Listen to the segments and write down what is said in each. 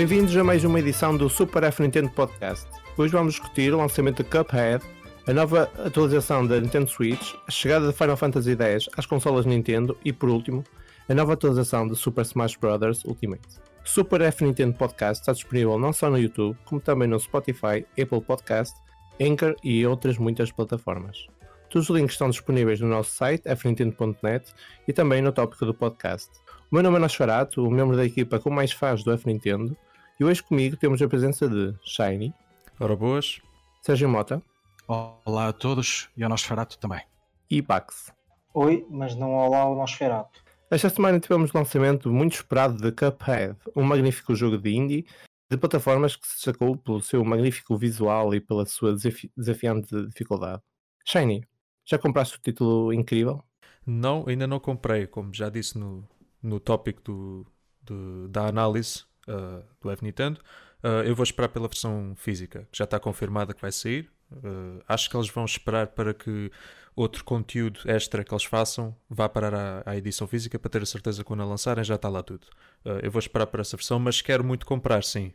Bem-vindos a mais uma edição do Super F Nintendo Podcast. Hoje vamos discutir o lançamento de Cuphead, a nova atualização da Nintendo Switch, a chegada de Final Fantasy X às consolas Nintendo e, por último, a nova atualização de Super Smash Bros. Ultimate. Super F Nintendo Podcast está disponível não só no YouTube, como também no Spotify, Apple Podcast, Anchor e outras muitas plataformas. Todos os links estão disponíveis no nosso site, fnintendo.net, e também no tópico do podcast. O meu nome é Nosferato, o membro da equipa com mais fãs do F Nintendo, e hoje comigo temos a presença de Shiny. Ora boas. Sérgio Mota. Olá a todos e ao Nosferato também. E Pax. Oi, mas não olá ao Nosferato. Esta semana tivemos o lançamento muito esperado de Cuphead, um magnífico jogo de indie de plataformas que se destacou pelo seu magnífico visual e pela sua desafi desafiante dificuldade. Shiny, já compraste o título incrível? Não, ainda não comprei, como já disse no, no tópico do, do, da análise uh, do F Nintendo. Uh, eu vou esperar pela versão física, que já está confirmada que vai sair. Uh, acho que eles vão esperar para que outro conteúdo extra que eles façam vá parar à, à edição física para ter a certeza que quando a lançarem já está lá tudo. Uh, eu vou esperar por essa versão, mas quero muito comprar sim,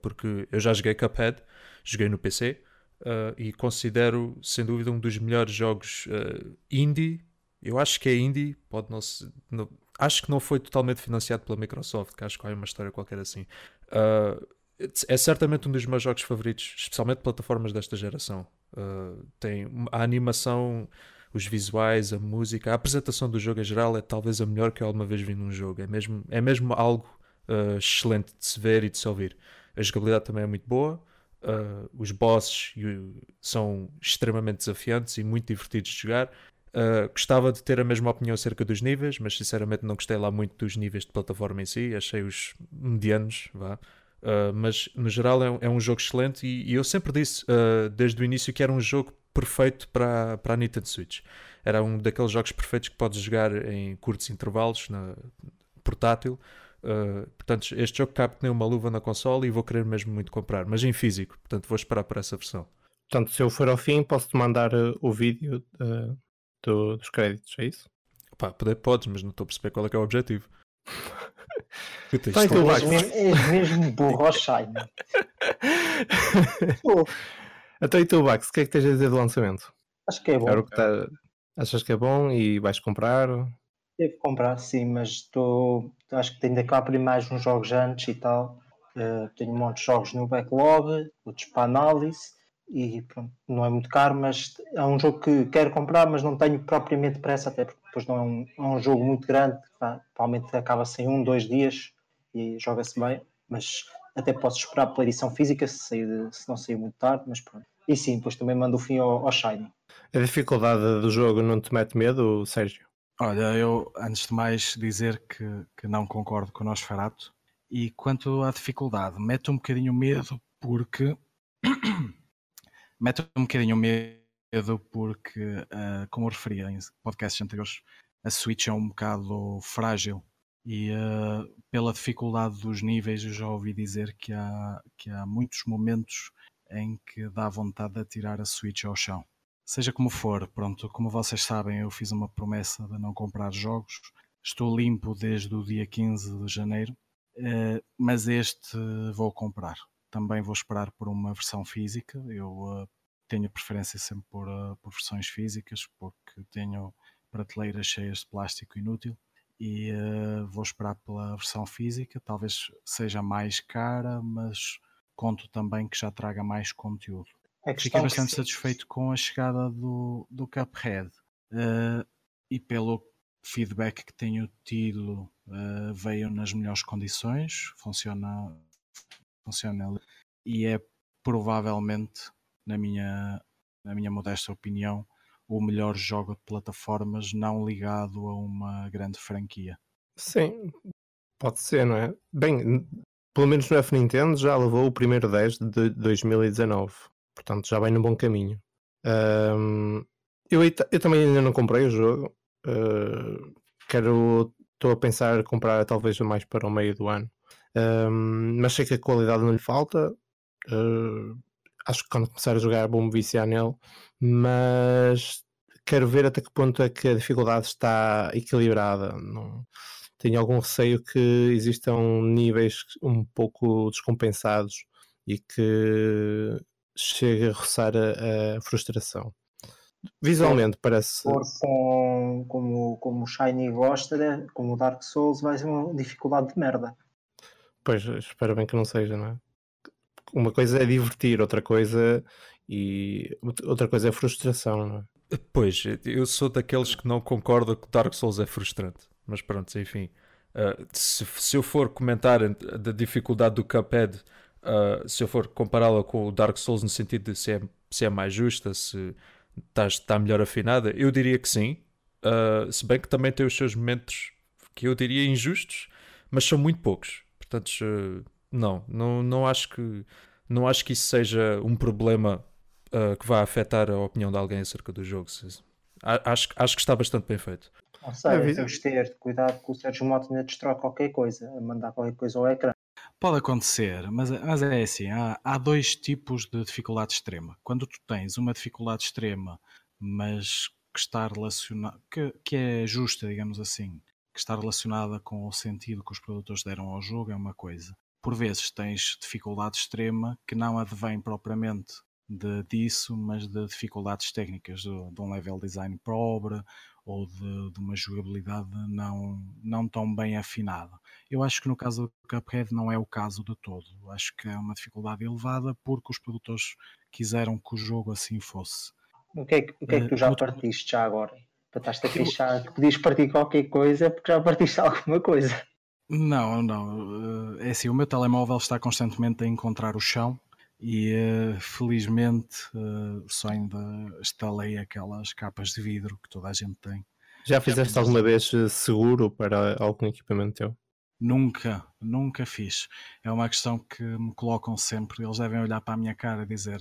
porque eu já joguei Cuphead, joguei no PC e considero sem dúvida um dos melhores jogos indie. Eu acho que é indie, pode não, se, acho que não foi totalmente financiado pela Microsoft, que acho que há uma história qualquer assim. Uh, é certamente um dos meus jogos favoritos, especialmente plataformas desta geração. Uh, tem a animação, os visuais, a música, a apresentação do jogo em geral é talvez a melhor que eu alguma vez vi num jogo. É mesmo, é mesmo algo uh, excelente de se ver e de se ouvir. A jogabilidade também é muito boa. Uh, os bosses são extremamente desafiantes e muito divertidos de jogar. Uh, gostava de ter a mesma opinião acerca dos níveis, mas sinceramente não gostei lá muito dos níveis de plataforma em si, achei-os medianos, vá. Uh, mas no geral é um, é um jogo excelente e, e eu sempre disse uh, desde o início que era um jogo perfeito para, para a Nintendo Switch. Era um daqueles jogos perfeitos que podes jogar em curtos intervalos, na portátil. portanto, este jogo cabe que nem uma luva na console e vou querer mesmo muito comprar, mas em físico, portanto vou esperar por essa versão. Portanto, se eu for ao fim, posso-te mandar o vídeo do, dos créditos, é isso? Pá, poder podes, mas não estou a perceber qual é que é o objetivo. Então, tu, és, mesmo, és mesmo burro ao Shine. Então e tu, Bax, o que é que tens a dizer do lançamento? Acho que é bom. Claro que tá... Achas que é bom e vais comprar? Devo comprar, sim, mas estou. Acho que tenho de acabar mais uns jogos antes e tal. Uh, tenho um monte de jogos no backlog, outros para análise e pronto, não é muito caro, mas é um jogo que quero comprar, mas não tenho propriamente pressa, até porque depois não é um, é um jogo muito grande, provavelmente acaba-se em um, dois dias e joga-se bem, mas até posso esperar pela edição física se, sair, se não sair muito tarde, mas pronto. E sim, depois também mando o fim ao, ao Shiny. A dificuldade do jogo não te mete medo, Sérgio? Olha, eu antes de mais dizer que, que não concordo com o Nosferatu e quanto à dificuldade, mete um bocadinho medo porque mete um bocadinho medo porque, uh, como eu referi em podcasts anteriores, a Switch é um bocado frágil e uh, pela dificuldade dos níveis eu já ouvi dizer que há, que há muitos momentos em que dá vontade de tirar a Switch ao chão. Seja como for, pronto, como vocês sabem, eu fiz uma promessa de não comprar jogos. Estou limpo desde o dia 15 de janeiro, uh, mas este vou comprar também vou esperar por uma versão física. Eu uh, tenho preferência sempre por, uh, por versões físicas, porque tenho prateleiras cheias de plástico inútil e uh, vou esperar pela versão física. Talvez seja mais cara, mas conto também que já traga mais conteúdo. É Fiquei bastante satisfeito com a chegada do, do Cuphead uh, e pelo feedback que tenho tido, uh, veio nas melhores condições, funciona funciona e é provavelmente, na minha, na minha modesta opinião, o melhor jogo de plataformas não ligado a uma grande franquia. Sim, pode ser, não é? Bem, pelo menos no F Nintendo já levou o primeiro 10 de 2019, portanto já vai no bom caminho. Um, eu, eu também ainda não comprei o jogo, uh, quero, estou a pensar comprar talvez mais para o meio do ano. Um, mas sei que a qualidade não lhe falta. Uh, acho que quando começar a jogar vou-me viciar nele, mas quero ver até que ponto é que a dificuldade está equilibrada. Não, tenho algum receio que existam níveis um pouco descompensados e que chegue a roçar a, a frustração. Visualmente parece. For com, como, como o Shiny gosta, né? como o Dark Souls, vai ser uma dificuldade de merda. Pois, espero bem que não seja, não é? Uma coisa é divertir, outra coisa e outra coisa é frustração, não é? Pois, eu sou daqueles que não concordam que Dark Souls é frustrante. Mas pronto, enfim. Uh, se, se, eu for comentar da dificuldade do Cuphead, uh, se eu for compará-la com o Dark Souls no sentido de se é, se é mais justa, se está, está melhor afinada, eu diria que sim. Uh, se bem que também tem os seus momentos que eu diria injustos, mas são muito poucos. Portanto, não, não, não acho que não acho que isso seja um problema uh, que vá afetar a opinião de alguém acerca do jogo. Acho, acho que está bastante bem feito. Não sei, é, temos de ter cuidado com o Sérgio Mota ainda destrói qualquer coisa, a mandar qualquer coisa ao ecrã. Pode acontecer, mas, mas é assim: há, há dois tipos de dificuldade extrema. Quando tu tens uma dificuldade extrema, mas que está relacionada, que, que é justa, digamos assim, que está relacionada com o sentido que os produtores deram ao jogo, é uma coisa. Por vezes tens dificuldade extrema que não advém propriamente de, disso, mas de dificuldades técnicas, de, de um level design pobre ou de, de, uma jogabilidade não, não tão bem afinada. Eu acho que no caso do Cuphead não é o caso de todo. Acho que é uma dificuldade elevada porque os produtores quiseram que o jogo assim fosse. O que é que, o que, é que tu já uh, partiste já agora? Para estás-te a queixar que podias partir qualquer coisa porque já partiste alguma coisa. Não, não. Eh, é assim, o meu telemóvel está constantemente a encontrar o chão e uh, felizmente uh, só ainda instalei aquelas capas de vidro que toda a gente tem. Já fizeste Já alguma vez seguro para algum equipamento teu? Nunca, nunca fiz. É uma questão que me colocam sempre. Eles devem olhar para a minha cara e dizer: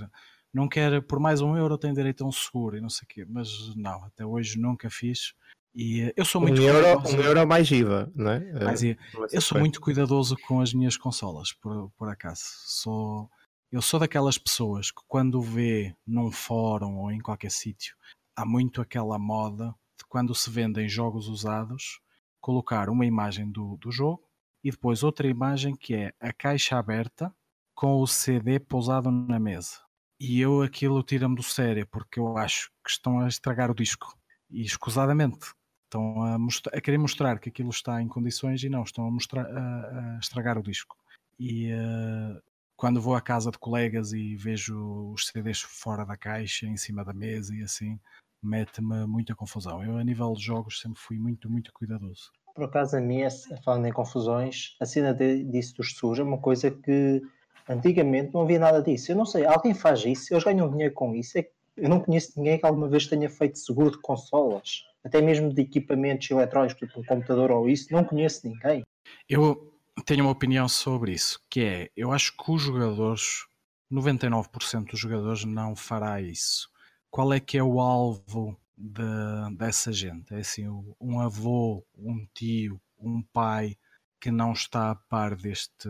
não quero, por mais um euro, tem direito a um seguro e não sei o quê. Mas não, até hoje nunca fiz. E eu sou muito um euro, um euro mais IVA, não é? Mais IVA. Eu sou muito cuidadoso com as minhas consolas, por, por acaso. Sou eu sou daquelas pessoas que quando vê num fórum ou em qualquer sítio, há muito aquela moda de quando se vendem jogos usados, colocar uma imagem do, do jogo e depois outra imagem que é a caixa aberta com o CD pousado na mesa. E eu aquilo tira-me do sério porque eu acho que estão a estragar o disco. E escusadamente estão a, a, querer mostrar que aquilo está em condições e não, estão a, mostrar, a, a estragar o disco. E uh, quando vou à casa de colegas e vejo os CDs fora da caixa, em cima da mesa e assim, mete-me muita confusão. Eu, a nível de jogos, sempre fui muito, muito cuidadoso. Por acaso, a mim, falando em confusões, a cena de, disso dos SUS é uma coisa que antigamente não havia nada disso. Eu não sei, alguém faz isso, eles ganham dinheiro com isso. É eu não conheço ninguém que alguma vez tenha feito seguro de consolas, até mesmo de equipamentos eletrónicos, tipo um computador ou isso, não conheço ninguém. Eu, tenho uma opinião sobre isso, que é, eu acho que os jogadores, 99% dos jogadores não fará isso. Qual é que é o alvo de, dessa gente? É assim, um avô, um tio, um pai que não está a par deste,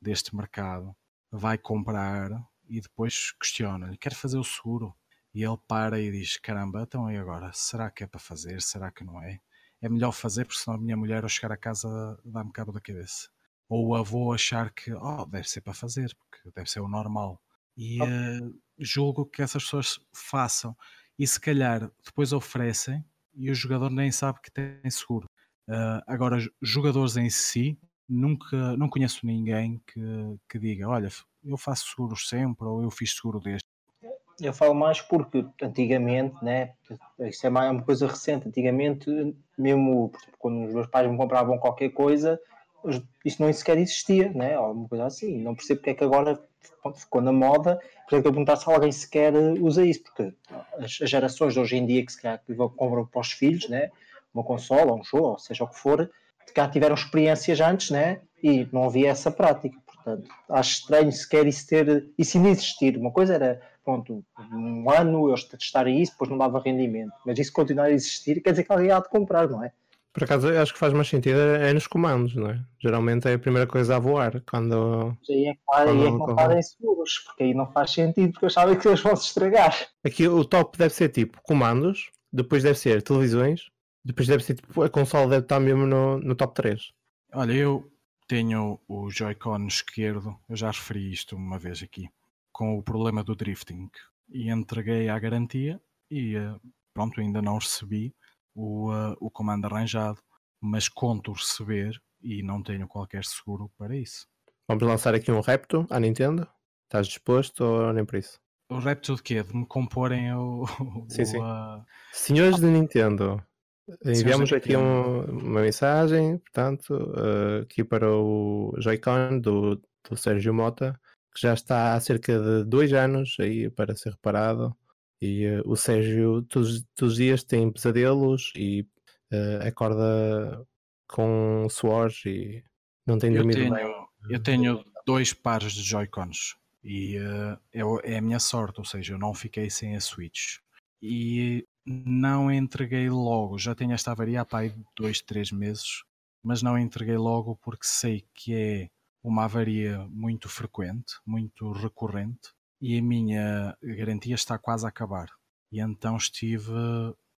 deste mercado vai comprar e depois questiona-lhe, quer fazer o seguro? E ele para e diz, caramba, então e agora? Será que é para fazer? Será que não é? é melhor fazer, porque senão a minha mulher ao chegar a casa dá-me cabo da cabeça. Ou o avô achar que oh, deve ser para fazer, porque deve ser o normal. E uh, julgo que essas pessoas façam. E se calhar depois oferecem e o jogador nem sabe que tem seguro. Uh, agora, jogadores em si, nunca não conheço ninguém que, que diga: Olha, eu faço seguros sempre, ou eu fiz seguro deste. Eu falo mais porque antigamente, né, isso é uma coisa recente, antigamente, mesmo quando os meus pais me compravam qualquer coisa, isso não sequer existia, né, uma coisa assim. Não percebo porque é que agora ficou na moda, por exemplo, eu perguntar se alguém sequer usa isso, porque as gerações de hoje em dia que se calhar compram para os filhos, né, uma consola, um jogo, ou seja o que for, cá tiveram experiências antes, né, e não havia essa prática. Portanto, acho estranho sequer isso ter, isso ainda existir. Uma coisa era pronto, um ano eles testarem isso, depois não dava rendimento. Mas isso continuar a existir, quer dizer que alguém há de comprar, não é? Por acaso, acho que faz mais sentido é, é nos comandos, não é? Geralmente é a primeira coisa a voar quando. Aí é claro, aí é que não fazem seguros, porque aí não faz sentido, porque eu sabem que eles vão se estragar. Aqui o top deve ser tipo comandos, depois deve ser televisões, Depois deve ser tipo, a consola deve estar mesmo no, no top 3. Olha, eu tenho o Joy-Con esquerdo, eu já referi isto uma vez aqui, com o problema do drifting. E entreguei à garantia e eh, pronto, ainda não recebi o, uh, o comando arranjado, mas conto receber e não tenho qualquer seguro para isso. Vamos lançar aqui um repto à Nintendo? Estás disposto ou nem por isso? O repto de quê? De me comporem o. Sim, o, sim. uh, Senhores de Nintendo, enviamos aqui um- uma mensagem, portanto, eh, aqui para o Joy-Con do, do Sérgio Mota, que já está há cerca de dois anos aí para ser reparado. E eh, o Sérgio todos, todos os dias tem pesadelos e eh, acorda com suores e não tem eu, dormido tenho, bem. eu tenho dois pares de Joy-Cons e uh, é, é a minha sorte, ou seja, eu não fiquei sem a Switch. E não entreguei logo, já tenho esta avaria há pá, aí dois, três meses, mas não entreguei logo porque sei que é uma avaria muito frequente, muito recorrente e a minha garantia está quase a acabar. E então estive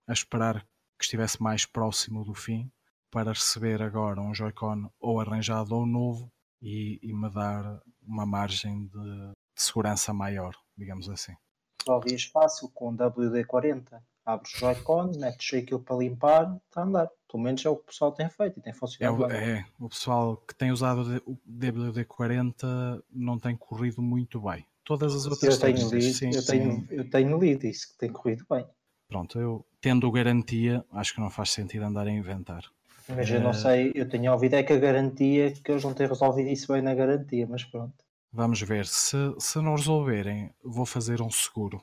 a esperar que estivesse mais próximo do fim para receber agora um Joy-Con ou arranjado ou novo e, e me dar uma margem de, de segurança maior, digamos assim. Resolvias fácil com o WD-40. Abres o Joy-Con, metes aquilo para limpar, está a andar. Pelo menos é o que o pessoal tem feito e tem É, funcionado o- bem. é, o pessoal que tem usado o WD-40 não tem corrido muito bem. Todas as outras Eu tenho, lido, sim, eu, sim. tenho, eu tenho lido isso, que tem corrido bem. Pronto, eu tendo garantia, acho que não faz sentido andar a inventar. Mas eu não Eh, sei, eu tenho ouvido é que a garantia, que eles não têm resolvido isso bem na garantia, mas pronto. Vamos ver, se, se não resolverem, vou fazer um seguro.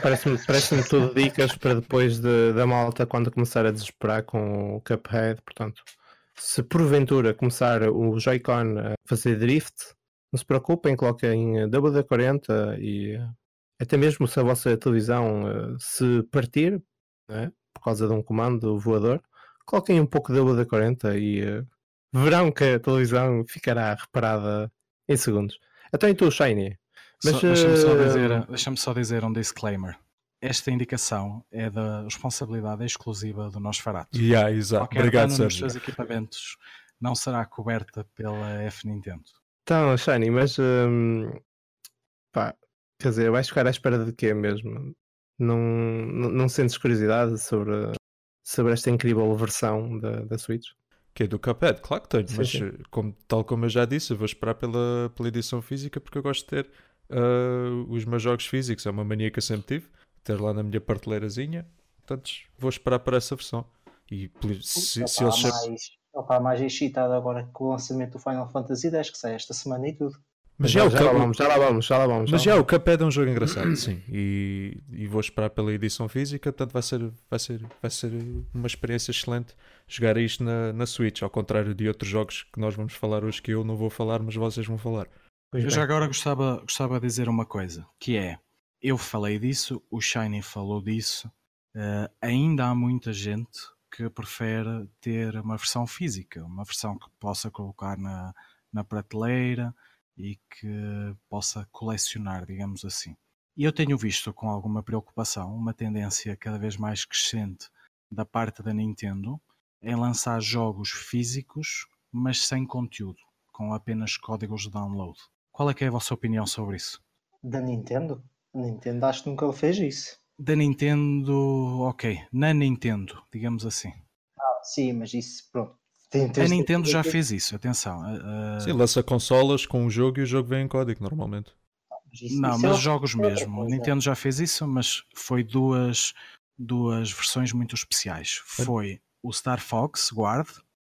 Parece-me parece tudo dicas para depois de- da malta quando começar a desesperar com o Cuphead. Portanto, se porventura começar o Joy-Con a fazer drift, não se preocupem, coloquem eh, WD-40 e até mesmo se a vossa televisão eh, se partir né, por causa de um comando voador, coloquem um pouco de WD-40 e eh, verão que a televisão ficará reparada em segundos. Até em tu, Shiny. Mas, Só- Deixa-me só, eh, dizer, deixa-me só dizer um disclaimer. Esta indicação é da responsabilidade exclusiva do Nosferatu. Yeah, exato. Qualquer Obrigado, dano nos seus equipamentos não será coberta pela F Nintendo. Então, Shiny, mas hum, pá, quer dizer, vais ficar à espera de quê mesmo? Não, não, não sentes curiosidade sobre, sobre esta incrível versão da, da Switch? Que é do Cuphead, claro que tenho, Sim, mas sim. eh, como- tal como eu já disse, eu vou esperar pela, pela edição física porque eu gosto de ter ah, os meus jogos físicos, é uma mania que eu sempre tive, ter lá na minha prateleirazinha, portanto vou esperar para essa versão. E se, Ele se eles sempre- mais, ele está mais excitado agora com o lançamento do Final Fantasy X, que sai esta semana e tudo. Mas já, o já lá Cup- vamos, já lá vamos, já lá vamos. Mas já já lá o Cuphead é um jogo engraçado, sim. E, e vou esperar pela edição física, portanto vai ser, vai ser, vai ser uma experiência excelente jogar isto na, na Switch, ao contrário de outros jogos que nós vamos falar hoje que eu não vou falar, mas vocês vão falar. Pois Eu bem. já agora gostava, gostava de dizer uma coisa, que é, eu falei disso, o Shiny falou disso, eh, ainda há muita gente que prefere ter uma versão física, uma versão que possa colocar na, na prateleira e que possa colecionar, digamos assim. E eu tenho visto com alguma preocupação uma tendência cada vez mais crescente da parte da Nintendo em lançar jogos físicos, mas sem conteúdo, com apenas códigos de download. Qual é que é a vossa opinião sobre isso? Da Nintendo? A Nintendo acho que nunca fez isso. Da Nintendo, ok, na Nintendo, digamos assim. Ah, sim, mas isso, pronto. Tem, A tem- Nintendo já tem- fez isso, atenção. a- a- Sim, lança consolas com o jogo e o jogo vem em código, normalmente. isso- Não, isso mas é jogos mesmo. A coisa. Nintendo já fez isso, mas foi duas, duas versões muito especiais. Foi o Star Fox Guard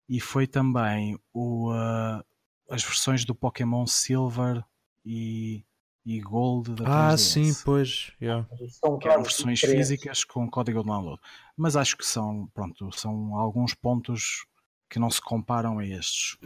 e foi também o, ah, as versões do Pokémon Silver e, e Gold da Ah, 3DS. sim, pois. yeah. Que eram versões físicas com código de download. Mas acho que são, pronto, são alguns pontos que não se comparam a estes.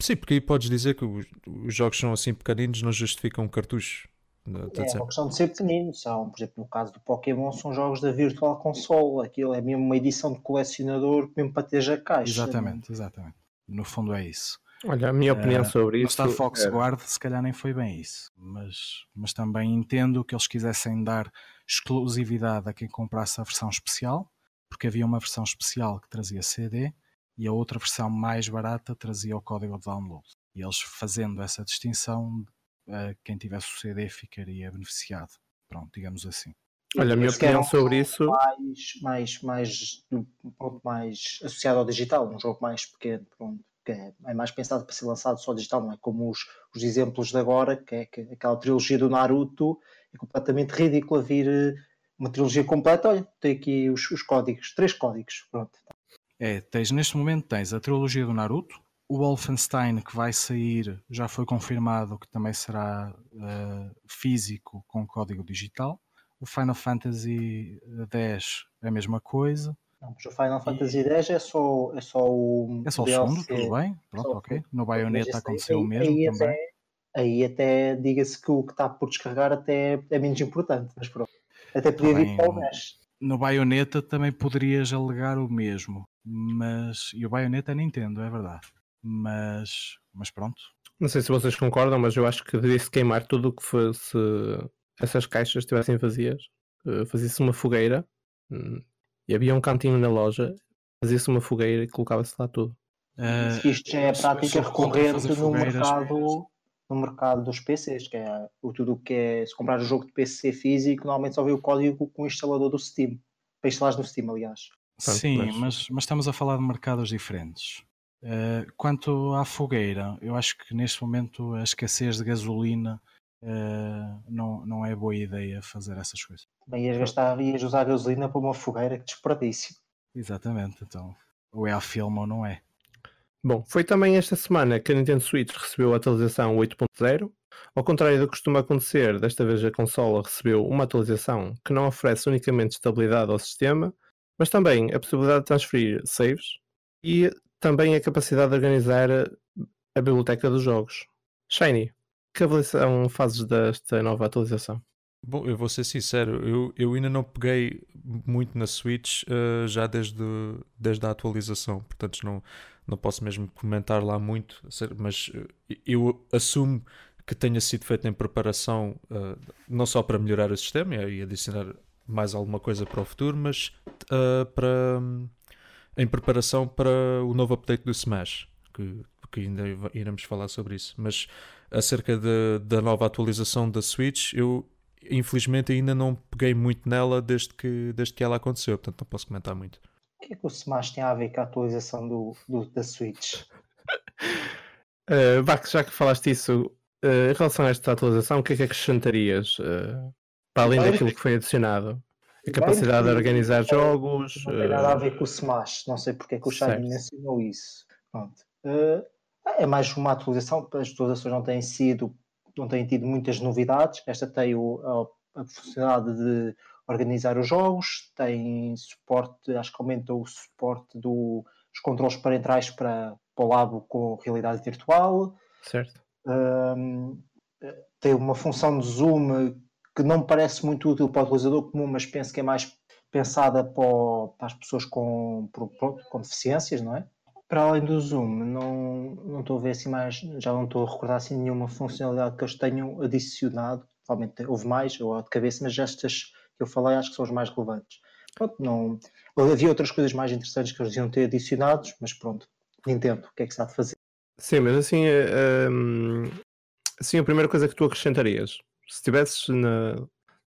Sim, porque aí podes dizer que os, os jogos são assim pequeninos, não justificam um cartucho. Não, É uma questão de ser pequenino. São, por exemplo, no caso do Pokémon, são jogos da Virtual Console. Aquilo é mesmo uma edição de colecionador, mesmo para ter a caixa. Exatamente, exatamente. No fundo é isso. Olha, a minha opinião Eh, sobre isso. Star Fox era- Guard se calhar nem foi bem isso. Mas, mas também entendo que eles quisessem dar exclusividade a quem comprasse a versão especial, porque havia uma versão especial que trazia CD e a outra versão mais barata trazia o código de download. E eles fazendo essa distinção, quem tivesse o CD ficaria beneficiado. Pronto, digamos assim. Olha, a minha opinião sobre isso. Mais, mais, mais, ponto mais associado ao digital, um jogo mais pequeno, pronto, que é, é, mais pensado para ser lançado só digital, não é como os, os exemplos de agora, que é que aquela trilogia do Naruto é completamente ridícula vir eh, uma trilogia completa. Olha, tem aqui os, os códigos, três códigos, pronto. É, tens, neste momento tens a trilogia do Naruto, o Wolfenstein que vai sair já foi confirmado que também será uh, físico com código digital. O Final Fantasy X é a mesma coisa. Não, o Final Fantasy X é só, é só o. É só o segundo, tudo bem? Pronto, ok. No Bayonetta aconteceu o mesmo aí também. Até, aí até diga-se que o que está por descarregar até é menos importante, mas pronto. Até podia vir para o NES. No Bayonetta também poderias alegar o mesmo, mas. E o Bayonetta é Nintendo, é verdade. Mas. Mas pronto. Não sei se vocês concordam, mas eu acho que devia-se queimar tudo o que fosse. Essas caixas estivessem vazias. Eh, fazia-se uma fogueira hum, e havia um cantinho na loja, fazia-se uma fogueira e colocava-se lá tudo. Uh, isto já é a prática recorrente no mercado no mercado dos PCs, que é o tudo o que é, se comprar um jogo de PC físico, normalmente só vê o código com o instalador do Steam, para instalar no Steam, aliás. Sim, mas... Mas, mas estamos a falar de mercados diferentes. Uh, quanto à fogueira, eu acho que neste momento a escassez de gasolina uh, não, não é boa ideia fazer essas coisas. Bem, ias gastar, ias usar gasolina para uma fogueira, que desperdício. Exatamente, então, ou é a filme ou não é. Bom, foi também esta semana que a Nintendo Switch recebeu a atualização 8.0. Ao contrário do que costuma acontecer, desta vez a consola recebeu uma atualização que não oferece unicamente estabilidade ao sistema, mas também a possibilidade de transferir saves e também a capacidade de organizar a biblioteca dos jogos. Shiny, que avaliação fazes desta nova atualização? Bom, eu vou ser sincero, eu, eu ainda não peguei muito na Switch uh, já desde, desde a atualização, portanto não, não posso mesmo comentar lá muito, mas eh, eu assumo que tenha sido feito em preparação uh, não só para melhorar o sistema e adicionar mais alguma coisa para o futuro, mas uh, para, um, em preparação para o novo update do Smash, que, que ainda iremos falar sobre isso. Mas acerca de, da nova atualização da Switch, eu infelizmente ainda não peguei muito nela desde que, desde que ela aconteceu, portanto não posso comentar muito. O que é que o Smash tem a ver com a atualização do, do da Switch? uh, já que falaste isso, uh, em relação a esta atualização, o que é que acrescentarias uh, para além daquilo que foi adicionado? A capacidade de organizar jogos. Não tem nada a ver com o Smash, não sei porque é que o Shiny mencionou isso. Pronto. é mais uma atualização, as atualizações não têm sido, não têm tido muitas novidades. Esta tem o, a, a funcionalidade de organizar os jogos, tem suporte, acho que aumentou o suporte do, dos controles parentais para, para o labo com realidade virtual. Certo. Um, tem uma função de zoom que não me parece muito útil para o utilizador comum, mas penso que é mais pensada para, para as pessoas com, com deficiências, não é? Para além do zoom, não, não estou a ver assim mais, já não estou a recordar assim nenhuma funcionalidade que eles tenham adicionado. Provavelmente houve mais, ou de cabeça, mas estas que eu falei acho que são os mais relevantes. Pronto, não... Havia outras coisas mais interessantes que eles deviam ter adicionados, mas pronto, Nintendo, o que é que se há de fazer? Sim, mas assim, eh, um, assim a primeira coisa que tu acrescentarias, se estivesses na,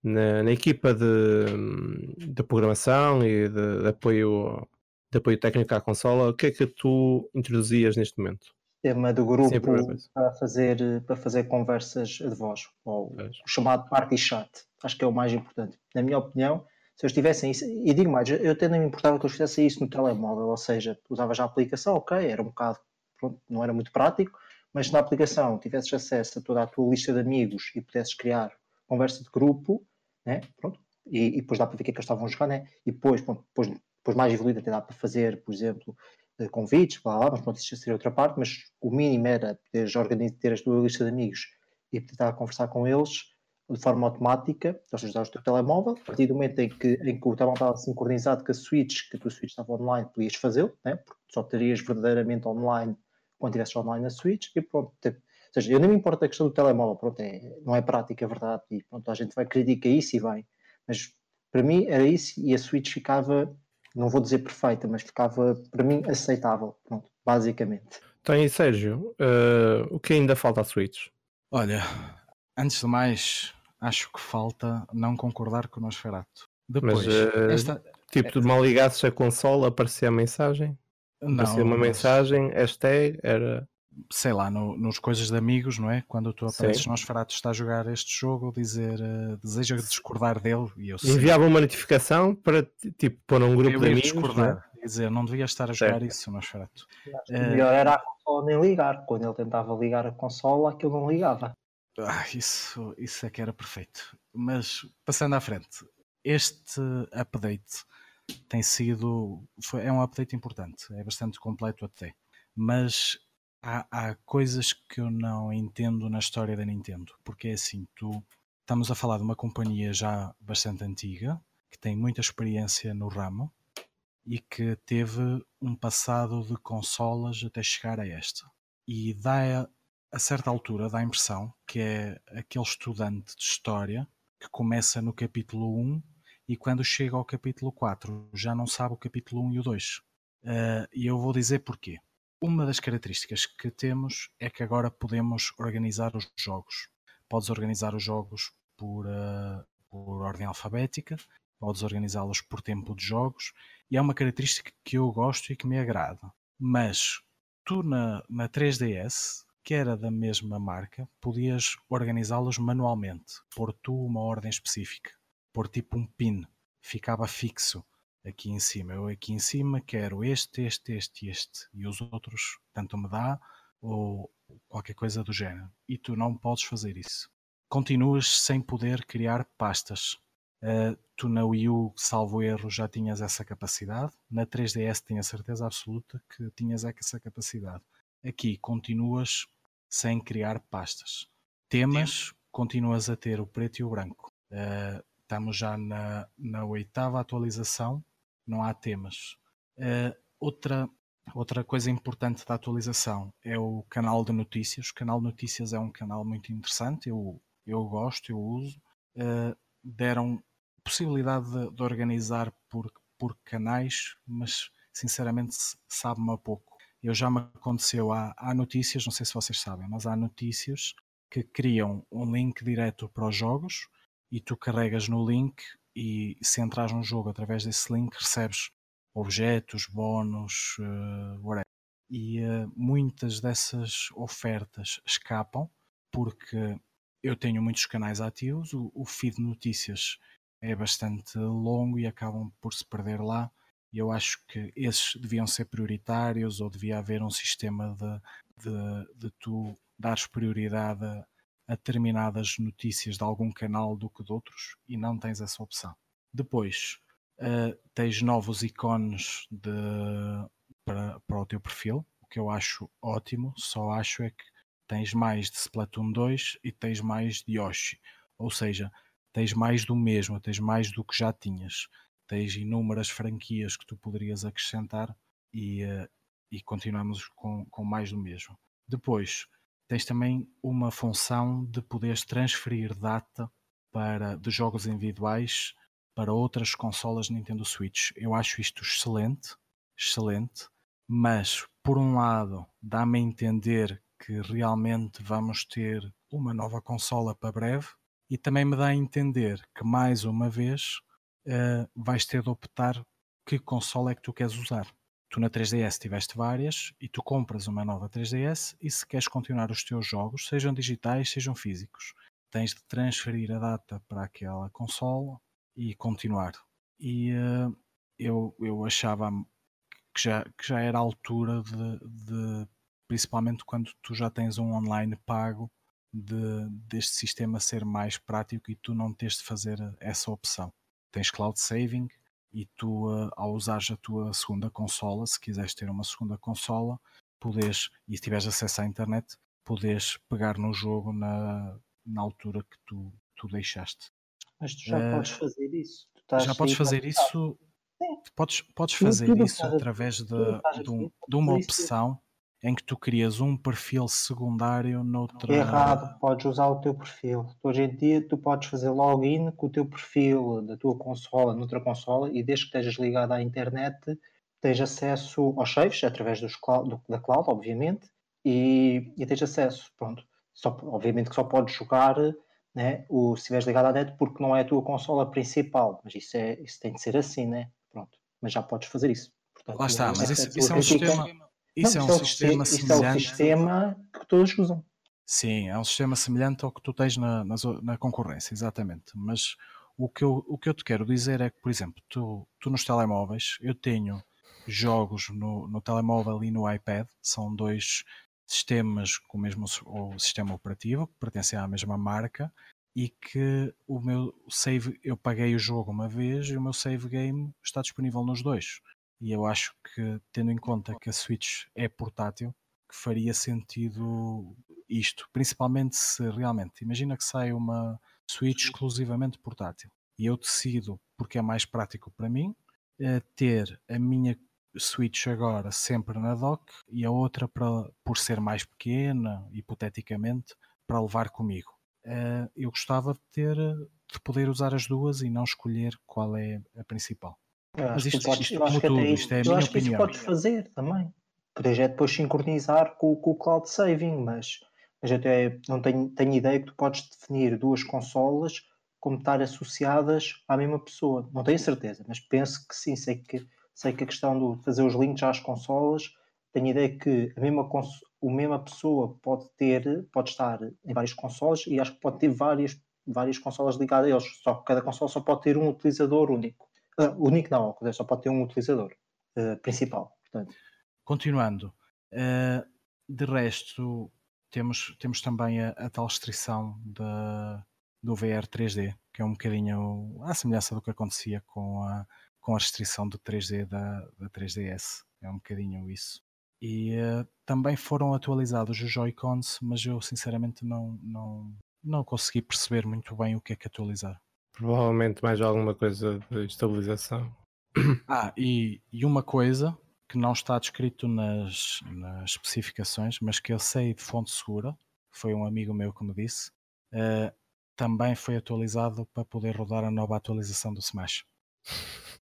na, na, equipa de, de programação e de, de, apoio, de apoio técnico à consola, o que é que tu introduzias neste momento? Tema do grupo Sim, para, fazer, para fazer conversas de voz, ou o chamado party chat acho que é o mais importante. Na minha opinião, se eles tivessem isso, e digo mais, eu até nem me importava que eles fizessem isso no telemóvel, ou seja, usava já a aplicação, ok, era um bocado, pronto, não era muito prático, mas se na aplicação tivesses acesso a toda a tua lista de amigos e pudesses criar conversa de grupo, né, pronto, e, e depois dá para ver o que é que eles estavam a jogar, né, e depois, pronto, depois, depois mais evoluído até dá para fazer, por exemplo, convites, blá, blá, mas pronto, isso seria outra parte, mas o mínimo era poderes organizar, ter a tua lista de amigos e a conversar com eles, de forma automática, ou seja, o teu telemóvel, a partir do momento em que, em que o telemóvel estava sincronizado com a Switch, que a tua Switch estava online, podias fazê-lo, né? porque só terias verdadeiramente online quando estivesses online na Switch, e pronto. Ou seja, eu nem me importa a questão do telemóvel, pronto, é, não é prática, é verdade, e pronto, a gente vai criticar isso e vai, mas para mim era isso, e a Switch ficava não vou dizer perfeita, mas ficava para mim aceitável, pronto, basicamente. Então, e Sérgio, uh, o que ainda falta à Switch? Olha, antes de mais, acho que falta não concordar com o Nosferatu. Depois, Mas, uh, esta... tipo, tu mal ligasses a consola, aparecia a mensagem? Não, uma mas... mensagem, hashtag, era sei lá, no, nos coisas de amigos, não é? Quando tu apareces Sim. Nosferatu está a jogar este jogo, dizer uh, deseja discordar dele e eu Enviava uma notificação para tipo pôr um grupo eu de amigos. Discordar, é? dizer, não devia estar a jogar certo. isso, Nosferatu. Uh, melhor era a consola nem ligar. Quando ele tentava ligar a consola, aquilo não ligava. Ah, isso, isso é que era perfeito. Mas passando à frente, este update tem sido. Foi, é um update importante, é bastante completo até. Mas há, há coisas que eu não entendo na história da Nintendo. Porque é assim, tu estamos a falar de uma companhia já bastante antiga, que tem muita experiência no ramo e que teve um passado de consolas até chegar a esta. E dá a certa altura dá a impressão que é aquele estudante de história que começa no capítulo 1 e quando chega ao capítulo 4 já não sabe o capítulo 1 e o 2. Uh, eh, e eu vou dizer porquê. Uma das características que temos é que agora podemos organizar os jogos. Podes organizar os jogos por, uh, por ordem alfabética, podes organizá-los por tempo de jogos, e é uma característica que eu gosto e que me agrada. Mas tu na, na 3DS que era da mesma marca, podias organizá-los manualmente, pôr tu uma ordem específica, pôr tipo um pin, ficava fixo aqui em cima. Eu aqui em cima quero este, este, este e este, e os outros tanto me dá ou qualquer coisa do género. E tu não podes fazer isso. Continuas sem poder criar pastas. Uh, tu na Wii U, salvo erro, já tinhas essa capacidade. Na 3DS tenho a certeza absoluta que tinhas essa capacidade. Aqui continuas sem criar pastas. Temas, continuas a ter o preto e o branco. Uh, estamos já na, na oitava atualização, não há temas. Uh, outra, outra coisa importante da atualização é o canal de notícias. O canal de notícias é um canal muito interessante, eu, eu gosto, eu uso. Uh, deram possibilidade de, de, organizar por, por canais, mas sinceramente sabe-me a pouco. Eu já me aconteceu, há, há notícias, não sei se vocês sabem, mas há notícias que criam um link direto para os jogos e tu carregas no link e se entras no jogo através desse link recebes objetos, bónus, uh, whatever. E uh, muitas dessas ofertas escapam porque eu tenho muitos canais ativos, o, o feed de notícias é bastante longo e acabam por se perder lá e eu acho que esses deviam ser prioritários ou devia haver um sistema de, de, de tu dares prioridade a, determinadas notícias de algum canal do que de outros e não tens essa opção. Depois uh, tens novos ícones para, para o teu perfil, o que eu acho ótimo, só acho é que tens mais de Splatoon 2 e tens mais de Yoshi. Ou seja, tens mais do mesmo, tens mais do que já tinhas tens inúmeras franquias que tu poderias acrescentar e, uh, e continuamos com, com mais do mesmo. Depois, tens também uma função de poderes transferir data para, de jogos individuais para outras consolas Nintendo Switch. Eu acho isto excelente, excelente, mas por um lado dá-me a entender que realmente vamos ter uma nova consola para breve e também me dá a entender que mais uma vez uh, vais ter de optar que console é que tu queres usar. Tu na 3DS tiveste várias e tu compras uma nova 3DS e se queres continuar os teus jogos, sejam digitais, sejam físicos, tens de transferir a data para aquela consola e continuar. E uh, eu, eu achava que já, que já era a altura de, de, principalmente quando tu já tens um online pago, de, deste sistema ser mais prático e tu não tens de fazer essa opção tens cloud saving e tu, uh, ao usares a tua segunda consola, se quiseres ter uma segunda consola, podes, e se tiveres acesso à internet, podes pegar no jogo na, na altura que tu, tu deixaste. Mas tu já uh, podes fazer isso. já podes fazer isso. Sim. Podes, podes fazer isso através de, de, um, de uma opção em que tu crias um perfil secundário noutra. Errado, podes usar o teu perfil. Hoje em dia tu podes fazer login com o teu perfil da tua consola noutra consola e desde que estejas ligado à internet tens acesso aos saves através dos cloud, da cloud, obviamente, e, e tens acesso. Pronto. Só, obviamente que só podes jogar né, o, se estiveres ligado à net porque não é a tua consola principal, mas isso, é, isso tem de ser assim, né? Pronto. Mas já podes fazer isso. Portanto, Lá está, mas isso, isso é um sistema isso não, é um sistema semelhante. Isso é sistema que todos usam. Sim, é um sistema semelhante ao que tu tens na, na, na, concorrência, exatamente. Mas o que, eu, o que eu te quero dizer é que, por exemplo, tu, tu nos telemóveis, eu tenho jogos no, no telemóvel e no iPad, são dois sistemas com o mesmo o sistema operativo, que pertencem à mesma marca, e que o meu save, eu paguei o jogo uma vez e o meu save game está disponível nos dois. E eu acho que, tendo em conta que a Switch é portátil, que faria sentido isto, principalmente se realmente, imagina que sai uma Switch exclusivamente portátil e eu decido, porque é mais prático para mim, eh, ter a minha Switch agora sempre na dock e a outra para, por ser mais pequena, hipoteticamente, para levar comigo. Eh, eu gostava de ter, de poder usar as duas e não escolher qual é a principal. Eu acho, isto, podes, isto, tudo, isto é eu acho que isso podes fazer também. Podes é depois sincronizar com, com, o cloud saving, mas, mas até não tenho, tenho ideia que tu podes definir duas consolas como estar associadas à mesma pessoa. Não tenho certeza, mas penso que sim. Sei que, sei que a questão de fazer os links às consolas, tenho ideia que a mesma, a mesma pessoa pode ter, pode estar em várias consolas e acho que pode ter várias, várias consolas ligadas a eles. Só que cada consola só pode ter um utilizador único. Uh, único não, só pode ter um utilizador uh, principal. Portanto. Continuando, uh, de resto, temos, temos também a, a tal restrição do VR 3D, que é um bocadinho à semelhança do que acontecia com a, com a restrição do 3D da, da 3DS. É um bocadinho isso. E uh, também foram atualizados os Joy-Cons, mas eu sinceramente não, não, não consegui perceber muito bem o que é que atualizar. Provavelmente mais alguma coisa de estabilização. Ah, e, e uma coisa que não está descrito nas, nas especificações, mas que eu sei de fonte segura, foi um amigo meu que me disse, uh, também foi atualizado para poder rodar a nova atualização do Smash.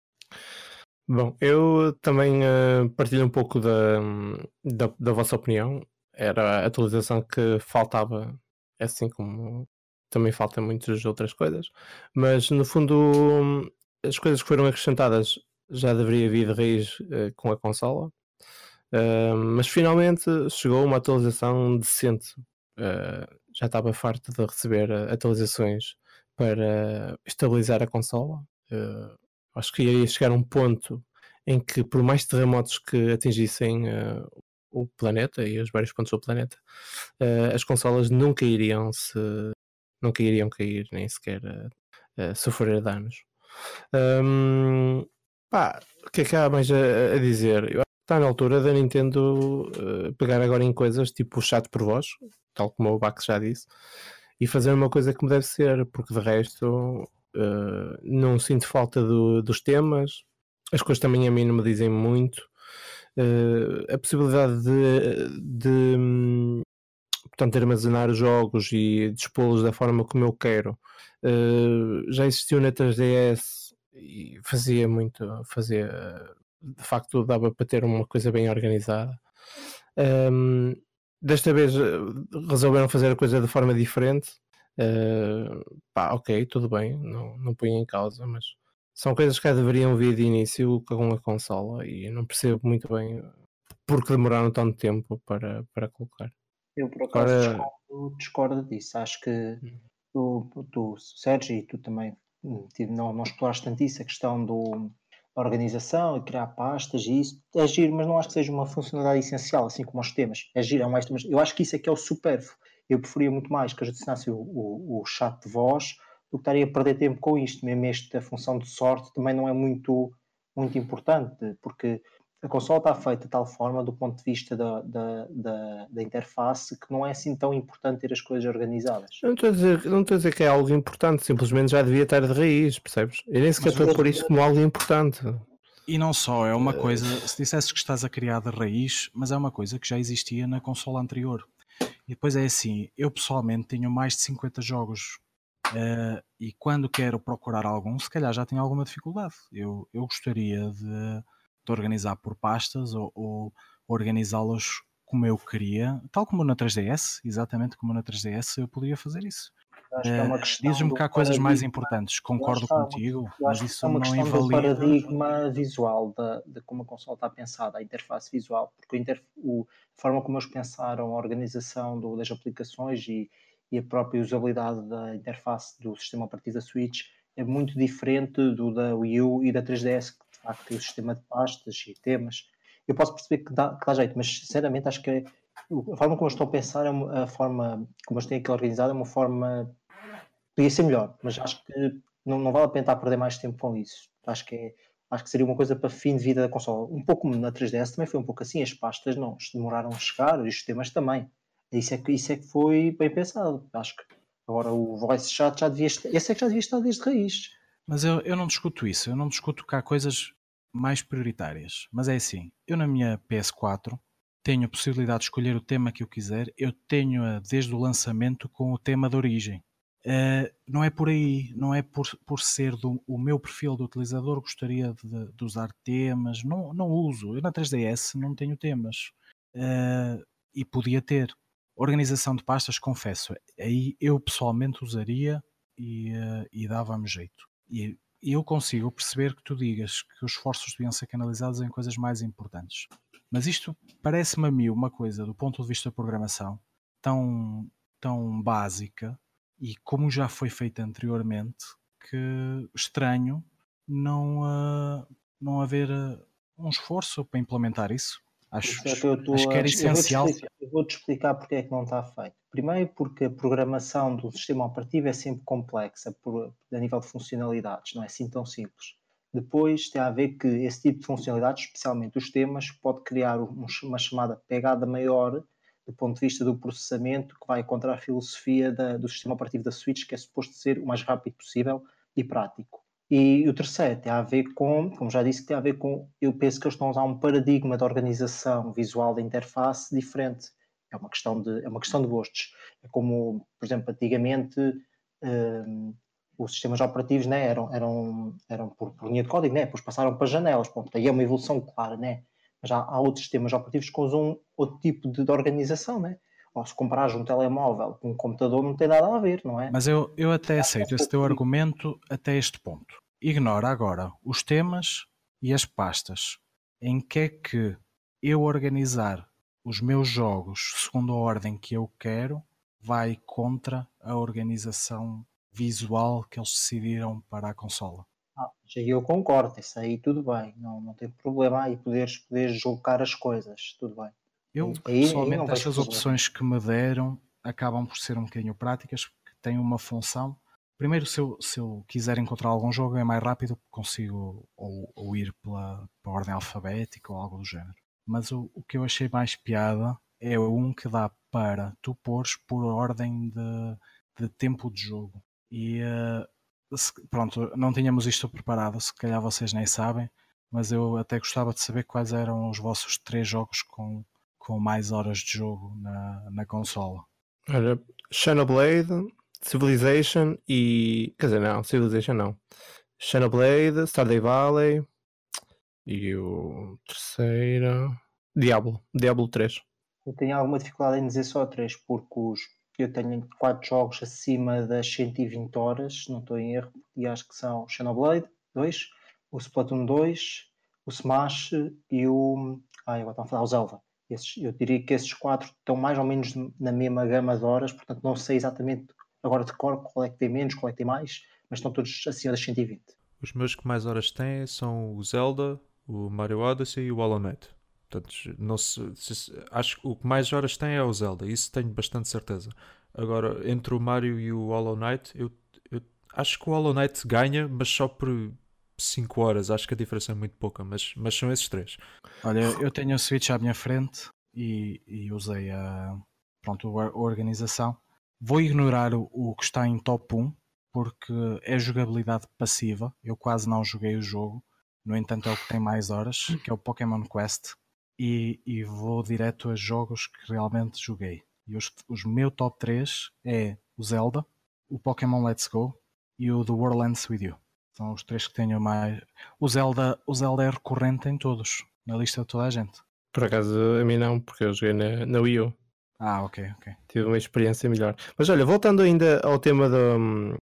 Bom, eu também uh, partilho um pouco da, da, da, vossa opinião. Era a atualização que faltava, assim como também faltam muitas outras coisas, mas no fundo as coisas que foram acrescentadas já deveria vir de raiz uh, com a consola, uh, mas finalmente chegou uma atualização decente. Uh, já estava farto de receber atualizações para estabilizar a consola. acho que iria chegar a um ponto em que, por mais terremotos que atingissem o planeta e os vários pontos do planeta, as consolas nunca iriam se nunca iriam cair, nem sequer a, sofrer danos. Um, pá, o que é que há mais a, a dizer? Está na altura da Nintendo uh, pegar agora em coisas tipo o chat por voz, tal como o Bax já disse, e fazer uma coisa como deve ser, porque de resto uh, não sinto falta do, dos temas, as coisas também a mim não me dizem muito. Uh, a possibilidade de, de, portanto, armazenar jogos e dispô-los da forma como eu quero. Uh, já existiu na 3DS e fazia muito, fazia, de facto dava para ter uma coisa bem organizada. Um, ehm, desta vez eh, resolveram fazer a coisa de forma diferente. Uh, pá, ok, tudo bem, não, não ponho em causa, mas são coisas que já deveriam vir de início com a consola e não percebo muito bem porque demoraram tanto tempo para, para colocar. Eu, por acaso, Agora... discordo, discordo disso. Acho que tu, tu, Sérgio, e tu também hum, não, não exploraste tanto isso, a questão do, da organização e criar pastas e isso. É giro, mas não acho que seja uma funcionalidade essencial, assim como os temas. É giro, é mais temas. Eu acho que isso é que é o supérfluo. Eu preferia muito mais que adicionasse o, o, o chat de voz do que estaria a perder tempo com isto. Mesmo esta função de sorte também não é muito, muito importante, porque a consola está feita de tal forma, do ponto de vista da, da, da, da, interface, que não é assim tão importante ter as coisas organizadas. Não estou a dizer, não estou a dizer que é algo importante, simplesmente já devia estar de raiz, percebes? Eu nem sequer estou a pôr isto como algo importante. E não só, é uma coisa, se dissesses que estás a criar de raiz, mas é uma coisa que já existia na consola anterior. E depois é assim, eu pessoalmente tenho mais de 50 jogos uh, e quando quero procurar algum, se calhar já tenho alguma dificuldade. Eu, eu gostaria de, de organizar por pastas ou, ou organizá-los como eu queria, tal como na 3DS, exatamente como na 3DS eu poderia fazer isso. Uh, Diz-me que há coisas mais importantes, concordo contigo, mas isso é uma não invalida. do paradigma visual de, de, como a consola está pensada, a interface visual, porque inter, o, a forma como eles pensaram a organização do, das aplicações e, e, a própria usabilidade da interface do sistema a partir da Switch é muito diferente do da Wii U e da 3DS, que tem o sistema de pastas e temas. Eu posso perceber que dá, que dá jeito, mas sinceramente acho que é, a forma como estão a pensar, é a forma como eles têm aquilo organizado, é uma forma podia ser melhor, mas acho que não, não vale a pena estar a perder mais tempo com isso. Acho que, é, acho que seria uma coisa para fim de vida da consola. Um pouco na 3DS também foi um pouco assim, as pastas não demoraram a chegar, os sistemas também. Isso é que, isso é que foi bem pensado. Acho que agora o voice chat já devia estar, esse é que já devia estar desde raiz. Mas eu, eu não discuto isso, eu não discuto que há coisas mais prioritárias. Mas é assim, eu na minha PS4 tenho a possibilidade de escolher o tema que eu quiser, eu tenho-a desde o lançamento com o tema de origem. Uh, não é por aí, não é por, por ser do, o meu perfil do utilizador, gostaria de, de, usar temas, não, não uso. Eu na 3DS não tenho temas uh, e podia ter. Organização de pastas, confesso, aí eu pessoalmente usaria e, uh, e dava-me jeito. E, eu consigo perceber que tu digas que os esforços deviam ser canalizados em coisas mais importantes. Mas isto parece-me a mim uma coisa, do ponto de vista da programação, tão, tão básica e como já foi feito anteriormente, que estranho não, uh, não haver uh, um esforço para implementar isso. Acho, é acho que era essencial. Eu vou-te explicar porque é que não está feito. Primeiro, porque a programação do sistema operativo é sempre complexa por, a nível de funcionalidades, não é assim tão simples. Depois tem a ver que esse tipo de funcionalidades, especialmente os temas, pode criar um, uma chamada pegada maior do ponto de vista do processamento que vai contra a filosofia da, do sistema operativo da Switch, que é suposto ser o mais rápido possível e prático. E o terceiro tem a ver com, como já disse, tem a ver com, eu penso que eles estão a usar um paradigma de organização visual da interface diferente. É uma questão de, é uma questão de gostos. É como, por exemplo, antigamente um, os sistemas operativos né, eram, eram, eram por, por linha de código, né, depois passaram para janelas. Pronto, aí é uma evolução clara, né? Mas há, há outros sistemas operativos que usam outro tipo de, de organização, né? Ou se comparares um telemóvel com um computador, não tem nada a ver, não é? Mas eu, eu até aceito esse teu argumento até este ponto. Ignora agora os temas e as pastas. Em que é que eu organizar os meus jogos segundo a ordem que eu quero vai contra a organização visual que eles decidiram para a consola. Ah, eu concordo, isso aí tudo bem, não, não tem problema aí poderes, poderes julgar as coisas, tudo bem. Eu, aí, pessoalmente, estas opções que me deram acabam por ser um bocadinho práticas, porque têm uma função. Primeiro, se eu, se eu quiser encontrar algum jogo, é mais rápido, consigo ou, ou ir pela, pela ordem alfabética ou algo do género. Mas o, o que eu achei mais piada é um que dá para tu pôres por ordem de, de tempo de jogo. E uh, pronto, não tínhamos isto preparado, se calhar vocês nem sabem, mas eu até gostava de saber quais eram os vossos três jogos com, com mais horas de jogo na, na consola. Olha, Xenoblade, Civilization e. Quer dizer, não, Civilization não. Xenoblade, Stardew Valley e o terceiro. Diablo, Diablo 3. Eu tenho alguma dificuldade em dizer só 3, porque os eu tenho 4 jogos acima das 120 horas, não estou em erro, e acho que são Xenoblade 2, o Splatoon 2, o Smash e o. Ah, agora estão a falar o Zelda. Esses, eu diria que esses quatro estão mais ou menos na mesma gama de horas, portanto não sei exatamente agora de cor qual é que tem menos, qual é que tem mais, mas estão todos acima das 120. Os meus que mais horas têm são o Zelda, o Mario Odyssey e o Hollow Knight. Portanto, não se, se, acho que o que mais horas tem é o Zelda, isso tenho bastante certeza. Agora, entre o Mario e o Hollow Knight, eu, eu acho que o Hollow Knight ganha, mas só por 5 horas. Acho que a diferença é muito pouca, mas, mas são esses três. Olha, eu tenho o Switch à minha frente e, e usei a, pronto, a organização. Vou ignorar o, o que está em top 1 porque é jogabilidade passiva. Eu quase não joguei o jogo no entanto é o que tem mais horas, que é o Pokémon Quest, e, e vou direto a jogos que realmente joguei. E os, os meu top 3 é o Zelda, o Pokémon Let's Go e o The World Ends With You. São os três que tenho mais. O Zelda, o Zelda é recorrente em todos, na lista de toda a gente. Por acaso, a mim não, porque eu joguei na, na Wii U. Ah, ok, ok. Tive uma experiência melhor. Mas olha, voltando ainda ao tema, do,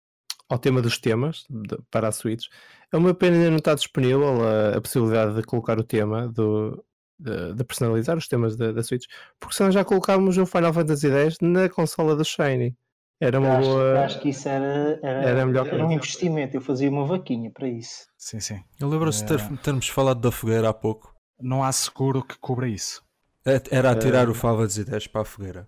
ao tema dos temas de, para a Switch, é uma pena ainda não estar disponível a, a possibilidade de colocar o tema do, de, de, personalizar os temas da, da Switch, porque senão já colocávamos o Final Fantasy X na consola do Shiny. Era uma acho, boa. Acho que isso era, era, Era melhor era um investimento. Eu fazia uma vaquinha para isso. Sim, sim. Eu lembro-se de ter- É. termos falado da fogueira há pouco. Não há seguro que cubra isso. É- Era a tirar Eh, o Fava de ideias para a fogueira.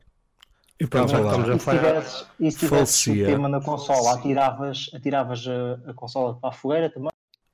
E pronto, já Estava que lá. E se tivesses, e se tivesses o tema na consola, atiravas, atiravas a, a consola para a fogueira também?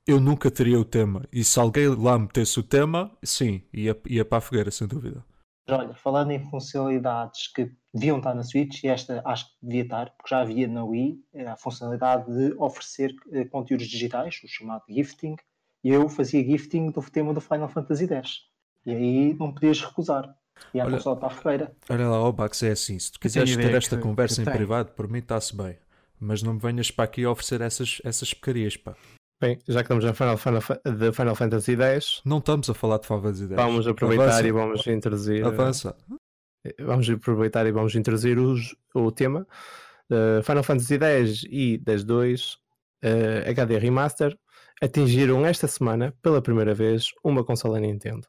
Eu nunca teria o tema. E se alguém lá metesse o tema, sim, ia, ia para a fogueira, sem dúvida. Mas olha, falando em funcionalidades que deviam estar na Switch, e esta acho que devia estar, porque já havia na Wii, era a funcionalidade de oferecer eh, conteúdos digitais, o chamado gifting, e eu fazia gifting do tema do Final Fantasy X. E aí não podias recusar. E a Olha- consola para a fogueira. Olha lá, ó Bax, é assim. Se tu quiseres ter esta que- conversa que em tem. privado, por mim está-se bem. Mas não me venhas para aqui oferecer essas, essas porcarias, pá. Bem, já que estamos a Final, Final, de Final Fantasy X, Não estamos a falar de Fava de ideias. vamos aproveitar Avança, e vamos introduzir. Avança. Vamos aproveitar e vamos introduzir os- o tema. Uh, Final Fantasy X e X2 uh, HD Remaster atingiram esta semana, pela primeira vez, uma consola Nintendo.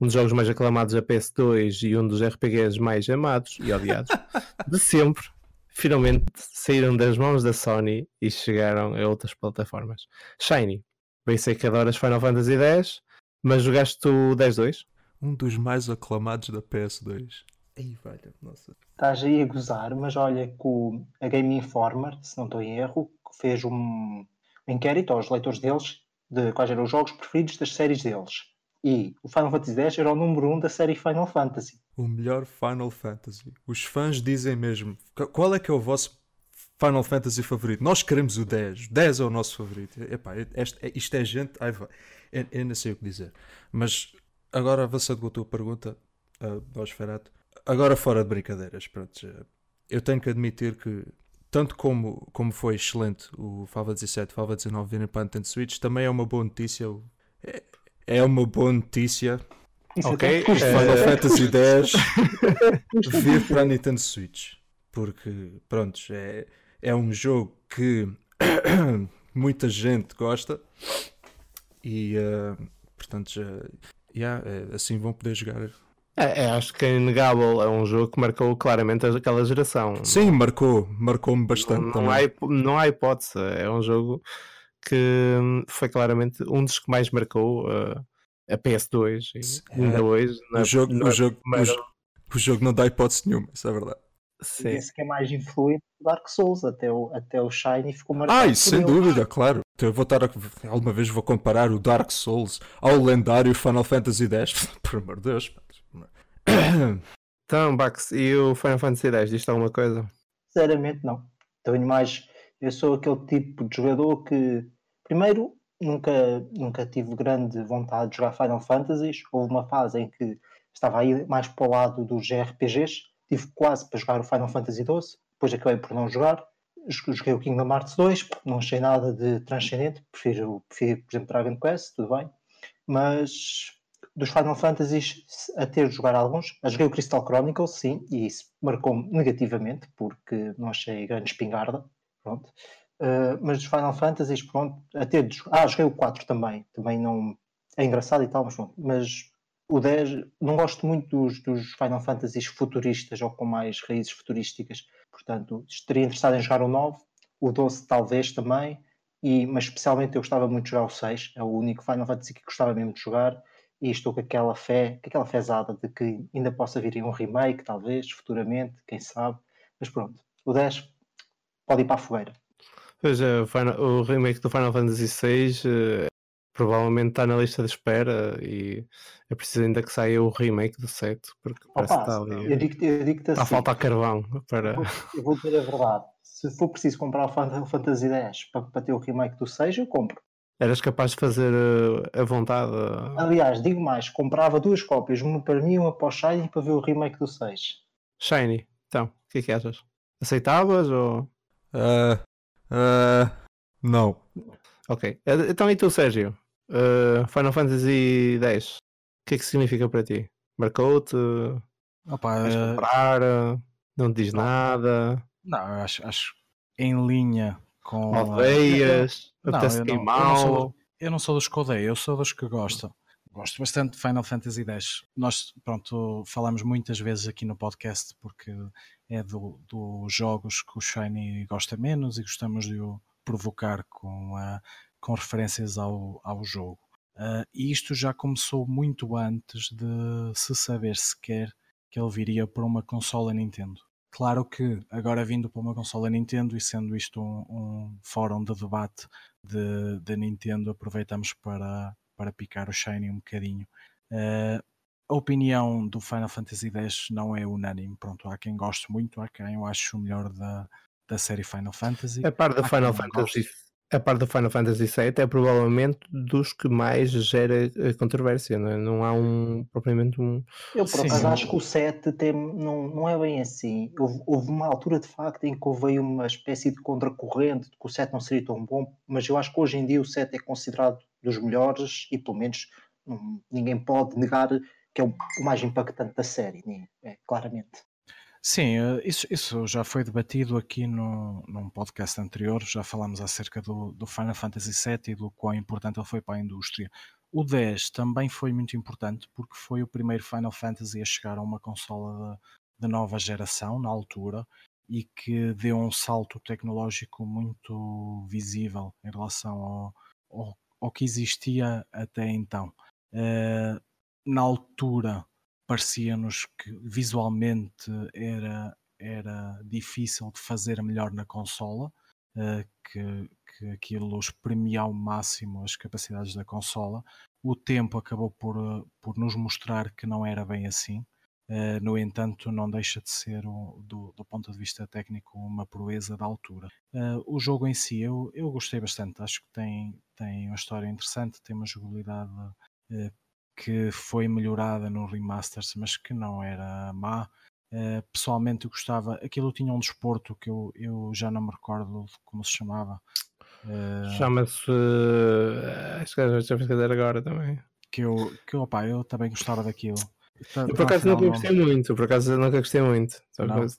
Um dos jogos mais aclamados da PS2 e um dos RPGs mais amados e odiados de sempre, finalmente saíram das mãos da Sony e chegaram a outras plataformas. Shiny, bem sei que adoras Final Fantasy X, mas jogaste o 10-2? Um dos mais aclamados da PS2. Ei, velho, nossa. Estás aí a gozar, mas olha que o, a Game Informer, se não estou em erro, fez um inquérito aos leitores deles de quais eram os jogos preferidos das séries deles. E o Final Fantasy X era o número 1 um da série Final Fantasy. O melhor Final Fantasy. Os fãs dizem mesmo. "Qu- Qual é que é o vosso Final Fantasy favorito? Nós queremos o 10. 10 é o nosso favorito. Epá, este- é- isto é gente. Eu, eu não sei o que dizer. Mas agora avançando com a tua pergunta, uh, Nosferatu, agora fora de brincadeiras, pronto, eu tenho que admitir que tanto como, como foi excelente o Fava 17 Fava 19 virem para a Nintendo Switch, também é uma boa notícia. É, é uma boa notícia Isso Ok, até custa. eh, Final Fantasy X vir para a Nintendo Switch. Porque, pronto, é, é um jogo que muita gente gosta e, eh, portanto, já, yeah, é, assim vão poder jogar. É, é, acho que é inegável, é um jogo que marcou claramente aquela geração. Sim, marcou, marcou-me bastante não, não, também. há, não há hipótese, é um jogo que hum, foi claramente um dos que mais marcou uh, a PS2 É. e ainda hoje. na- o, jogo, na o, jogo, o, o jogo não dá hipótese nenhuma, isso é verdade. Sim. Disse que é mais influente do Dark Souls, até o, até o Shiny ficou marcado. Ah, isso sem ele. dúvida, claro. Então eu vou estar a, alguma vez vou comparar o Dark Souls ao lendário Final Fantasy X. Por amor de Deus. Então, Bax, e o Final Fantasy X, diz alguma coisa? Sinceramente, não. Tenho mais. Eu sou aquele tipo de jogador que, primeiro, nunca, nunca tive grande vontade de jogar Final Fantasies. Houve uma fase em que estava aí mais para o lado dos RPGs. Tive quase para jogar o Final Fantasy XII. Depois acabei por não jogar. Jo- Joguei o Kingdom Hearts 2. Não achei nada de transcendente. Prefiro, prefiro por exemplo, Dragon Quest. Tudo bem. Mas dos Final Fantasies a ter de jogar alguns. Joguei o Crystal Chronicles, sim, e isso marcou-me negativamente, porque não achei grande espingarda. Pronto. Uh, mas dos Final Fantasies, pronto, a ter de jogar. Ah, joguei o 4 também. Também não. É engraçado e tal, mas pronto. Mas o 10, não gosto muito dos, dos Final Fantasies futuristas ou com mais raízes futurísticas. Portanto, estaria interessado em jogar o 9, o 12 talvez também, e, mas especialmente eu gostava muito de jogar o 6, é o único Final Fantasy que gostava mesmo de jogar, e estou com aquela fé, com aquela fezada de que ainda possa vir um remake, talvez, futuramente, quem sabe. Mas pronto, o 10 pode ir para a fogueira. Pois é, o, Final- o remake do Final Fantasy VI eh, provavelmente está na lista de espera e é preciso ainda que saia o remake do 7, porque parece que Opa, está ali. eu digo-te eu digo-te Está a assim, faltar carvão para. eu vou- dizer a verdade. Se for preciso comprar o Final Fantasy X para, para ter o remake do 6, eu compro. Eras capaz de fazer uh, a vontade. Aliás, digo mais, comprava duas cópias, uma para mim e uma para o Shiny para ver o remake do 6. Shiny, então, o que é que achas? Aceitavas ou. Uh, uh, não. Ok. Então e tu, Sérgio? Uh, Final Fantasy X, o que é que significa para ti? Marcou-te? Opa, Vais eh, comprar? Não te diz nada? Não, eu acho, acho em linha com. a- Aldeias? Não, Apetece eu não- eu não sou- Eu não sou dos que odeio, eu sou dos que gostam. Gosto bastante de Final Fantasy X. Nós, pronto, falamos muitas vezes aqui no podcast porque é do- dos jogos que o Shiny gosta menos e gostamos de o provocar com, a- com referências ao, ao jogo. Ah, e isto já começou muito antes de se saber sequer que ele viria para uma consola Nintendo. Claro que agora vindo para uma consola Nintendo e sendo isto um, um fórum de debate de, de Nintendo, aproveitamos para, para picar o Shiny um bocadinho. Eh, a opinião do Final Fantasy X não é unânime. Pronto, há quem goste muito, há quem eu acho o melhor da, da série Final Fantasy. A par da Há quem Final Fantasy. A par do Final Fantasy VII é provavelmente dos que mais gera eh, controvérsia, não, é? não há um propriamente um. Eu, por acaso, acho que o 7 tem, não, não é bem assim. Houve, houve uma altura, de facto, em que houve aí uma espécie de contracorrente de que o 7 não seria tão bom, mas eu acho que hoje em dia o 7 é considerado dos melhores e, pelo menos, não- ninguém pode negar que é o, o mais impactante da série, né? é, claramente. Sim, eh, isso, isso já foi debatido aqui no, num podcast anterior. Já falámos acerca do, do Final Fantasy VII e do quão importante ele foi para a indústria. O 10 também foi muito importante porque foi o primeiro Final Fantasy a chegar a uma consola de, de nova geração na altura e que deu um salto tecnológico muito visível em relação ao, ao, ao que existia até então. Eh, na altura parecia-nos que visualmente era, era difícil de fazer melhor na consola, eh, que, que aquilo espremia ao máximo as capacidades da consola. O tempo acabou por, por nos mostrar que não era bem assim. Eh, no entanto, não deixa de ser, um- do, do ponto de vista técnico, uma proeza da altura. Eh, o jogo em si, eu, eu gostei bastante. Acho que tem, tem uma história interessante, tem uma jogabilidade eh, que foi melhorada no remasters, mas que não era má. Pessoalmente eu gostava, aquilo tinha um desporto que eu, eu já não me recordo de como se chamava. Chama-se. Acho que já já dizer agora também. que eu, que opá, eu também gostava daquilo. Eu por acaso nunca não- gostei muito, por acaso nunca gostei muito. Só Não. coisa-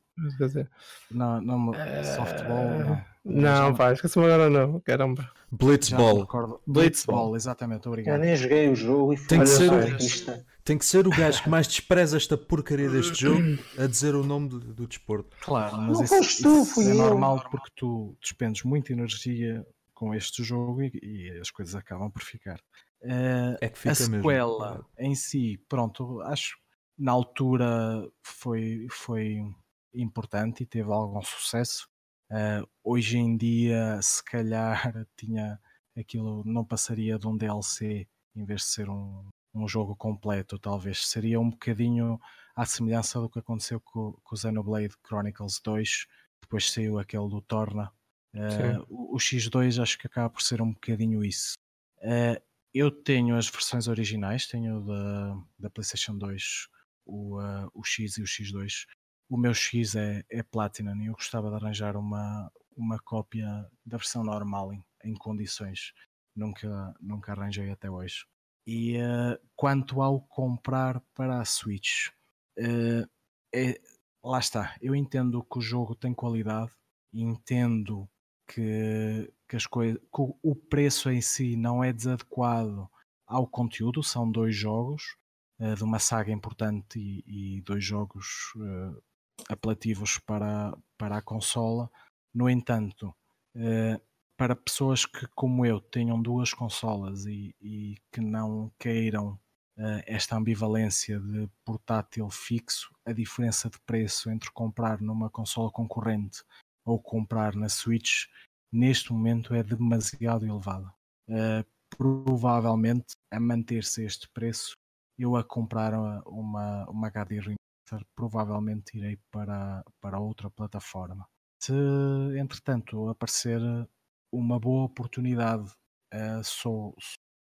Não, não, me- Eh, softball, não. Não, pá, esqueci-me agora não, caramba. Blitzball. Blitzball. Blitzball, exatamente, Eu obrigado. nem joguei o jogo e fui Tem que ser o-. Tem que ser o gajo que mais despreza esta porcaria deste jogo a dizer o nome do, do desporto. Claro, mas Não isso, tu, isso é eu. normal porque tu despendes muita energia com este jogo e, e as coisas acabam por ficar. Eh, É que fica a mesmo. sequela em si, pronto, acho na altura foi, foi importante e teve algum sucesso. Eh, hoje em dia, se calhar, tinha aquilo não passaria de um DLC em vez de ser um, um jogo completo, talvez. Seria um bocadinho à semelhança do que aconteceu com, com o Xenoblade Chronicles 2, depois saiu aquele do Torna. Sim. o, o X2 acho que acaba por ser um bocadinho isso. Eh, eu tenho as versões originais, tenho da, da PlayStation 2 o, eh, o X e o X2. O meu X é, é Platinum e eu gostava de arranjar uma, uma cópia da versão normal em, em condições. Nunca, nunca arranjei até hoje. E eh, quanto ao comprar para a Switch, eh, é- lá está. Eu entendo que o jogo tem qualidade, entendo que, que as coisas, que o- preço em si não é desadequado ao conteúdo. São dois jogos eh, de uma saga importante e, e dois jogos eh, apelativos para, para a consola. No entanto, eh, para pessoas que, como eu, tenham duas consolas e, e que não queiram esta ambivalência de portátil fixo, a diferença de preço entre comprar numa consola concorrente ou comprar na Switch, neste momento é demasiado elevada. Eh, provavelmente, a manter-se este preço, eu a comprar uma, uma, HD Remaster, provavelmente irei para, para outra plataforma. Se, entretanto, aparecer uma boa oportunidade uh, sou,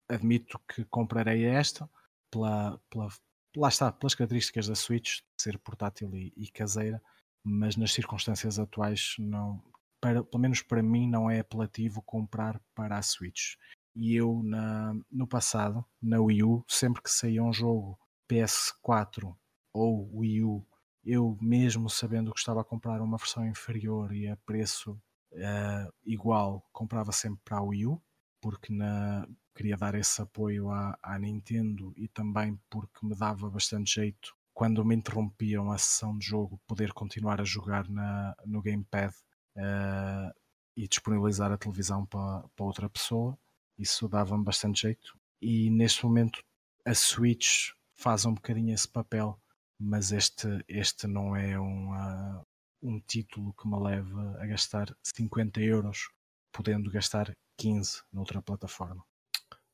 admito que comprarei esta pela, pela, lá está, pelas características da Switch, ser portátil e, e caseira, mas nas circunstâncias atuais não, para, pelo menos para mim não é apelativo comprar para a Switch. E eu na, no passado, na Wii U, sempre que saía um jogo PS4 ou Wii U, eu mesmo sabendo que estava a comprar uma versão inferior e a preço uh, igual, comprava sempre para a Wii U, porque na, queria dar esse apoio à, à, Nintendo e também porque me dava bastante jeito quando me interrompiam a sessão de jogo poder continuar a jogar na, no gamepad uh, e disponibilizar a televisão para, para outra pessoa. Isso dava-me bastante jeito. E neste momento a Switch faz um bocadinho esse papel, mas este, este não é um, uh, um título que me leva a gastar 50 euros, podendo gastar 15 noutra plataforma.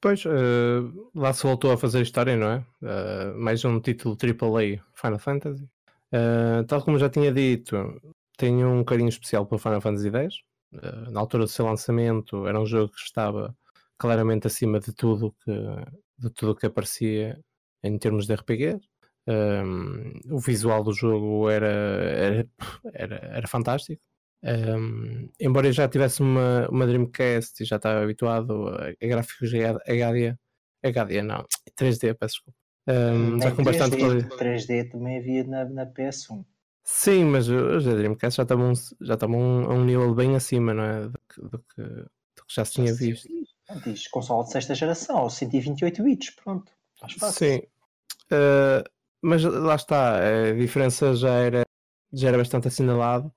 Pois, uh, lá se voltou a fazer história, não é? Uh, mais um título AAA Final Fantasy. Uh, tal como já tinha dito, tenho um carinho especial pelo Final Fantasy X. Na altura do seu lançamento, era um jogo que estava claramente acima de tudo que, de tudo que aparecia em termos de RPG. O visual do jogo era, era, era, era fantástico. Um, embora eu já tivesse uma, uma Dreamcast e já estava habituado a, a gráficos HD, HD não, 3D, peço desculpa. Um, já com 3D, bastante 3D também havia na, na PS1. Sim, mas os da Dreamcast já estavam, já estavam a um nível bem acima, não é? Do que, do que, do que já se tinha visto. Diz console de sexta geração, 128 bits, pronto. Sim. Uh, mas lá está, a diferença já era, já era bastante assinalado.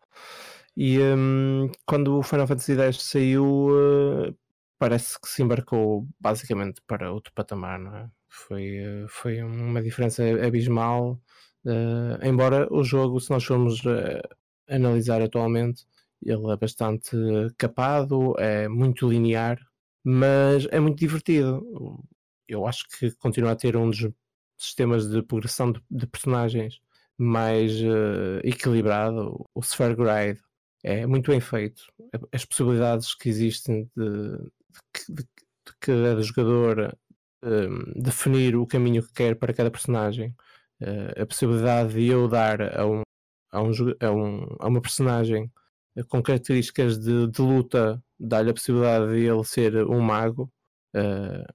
E um, quando o Final Fantasy X saiu, uh, parece que se embarcou basicamente para outro patamar, não é? Foi, uh, foi uma diferença abismal Uh, embora o jogo, se nós formos analisar atualmente, ele é bastante capado, é muito linear, mas é muito divertido. Eu acho que continua a ter um dos sistemas de progressão de, de personagens mais uh, equilibrado. O Sphere Grade é muito bem feito. As possibilidades que existem de, de, de, de cada jogador um, definir o caminho que quer para cada personagem uh, a possibilidade de eu dar a, um, a, um, a, um, a uma personagem eh, com características de, de luta, dar-lhe a possibilidade de ele ser um mago. Uh,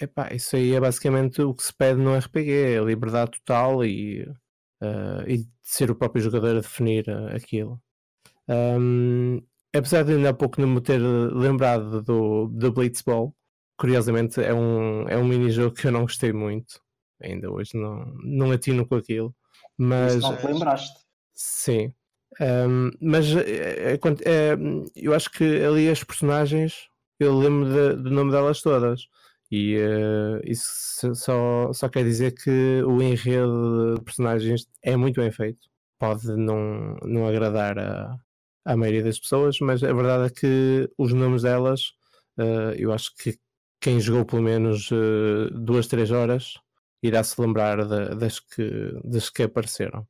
epá, isso aí é basicamente o que se pede no RPG, é liberdade total e, uh, e ser o próprio jogador a definir aquilo. Um, apesar de ainda há pouco não me ter lembrado do, do Blitzball, curiosamente é um, é um mini-jogo que eu não gostei muito ainda hoje não, não atino com aquilo. Mas, Isso não te lembraste? Sim. Um, mas é, é, é, eu acho que ali as personagens eu lembro de, do nome delas todas e uh, isso só, só quer dizer que o enredo de personagens é muito bem feito pode não, não agradar a, à maioria das pessoas mas a verdade é que os nomes delas uh, eu acho que quem jogou pelo menos uh, duas, três horas irá se lembrar de, das, que, das que apareceram.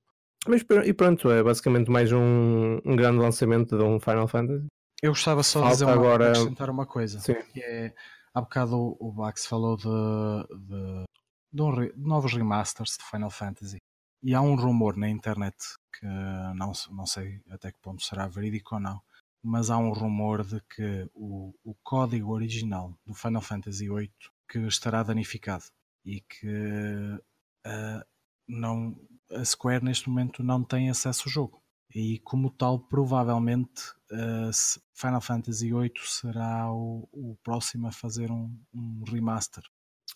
Mas e pronto, é basicamente mais um, um grande lançamento de um Final Fantasy. Eu gostava só de dizer uma, agora... acrescentar uma coisa. Sim. Que é, há bocado o, o Bax falou de, de, de, um, de, novos remasters de Final Fantasy. E há um rumor na internet que não, não sei até que ponto será verídico ou não, mas há um rumor de que o, o código original do Final Fantasy VIII que estará danificado e que uh, não, a Square neste momento não tem acesso ao jogo. E como tal, provavelmente uh, Final Fantasy VIII será o, o próximo a fazer um, um, remaster.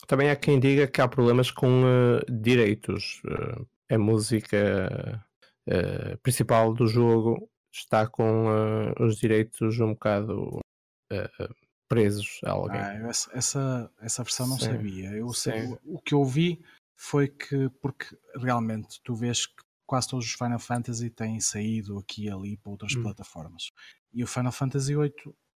Também há quem diga que há problemas com uh, direitos. a música principal do jogo está com os direitos um bocado presos a alguém. Ah, essa, essa, essa versão não Sim. sabia. Eu sei, o que eu vi foi que, porque realmente tu vês que quase todos os Final Fantasy têm saído aqui e ali para outras hum. plataformas. E o Final Fantasy VIII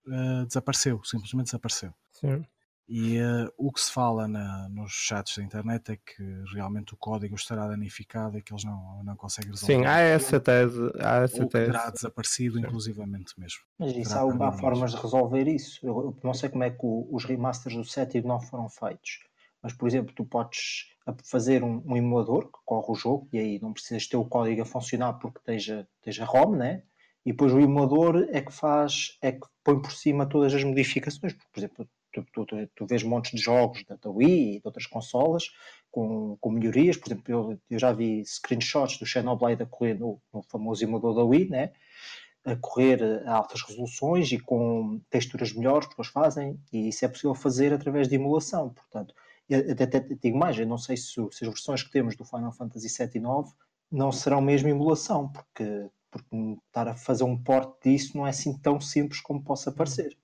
uh, desapareceu, simplesmente desapareceu. Sim. E uh, o que se fala na, nos chats da internet é que realmente o código estará danificado e que eles não, não conseguem resolver. Sim, há essa tese. Há essa ou tese. terá desaparecido, inclusivamente mesmo. Mas isso Terá há, formas de resolver isso. Eu, eu não sei como é que o- os remasters do 7 e do 9 foram feitos. Mas, por exemplo, tu podes a- fazer um, um emulador que corre o jogo e aí não precisas ter o código a funcionar porque esteja, esteja ROM, né? E depois o emulador é que faz, é que põe por cima todas as modificações. Por exemplo, tu, tu, tu, tu vês montes de jogos da, da Wii e de outras consolas com, com melhorias. Por exemplo, eu, eu já vi screenshots do Xenoblade a correr no, no famoso emulador da Wii, né? a correr a altas resoluções e com texturas melhores que depois fazem, e isso é possível fazer através de emulação. Portanto, até, digo mais, eu não sei se, se as versões que temos do Final Fantasy VII e 9 não serão mesmo emulação, porque, porque estar a fazer um port disso não é assim tão simples como possa parecer.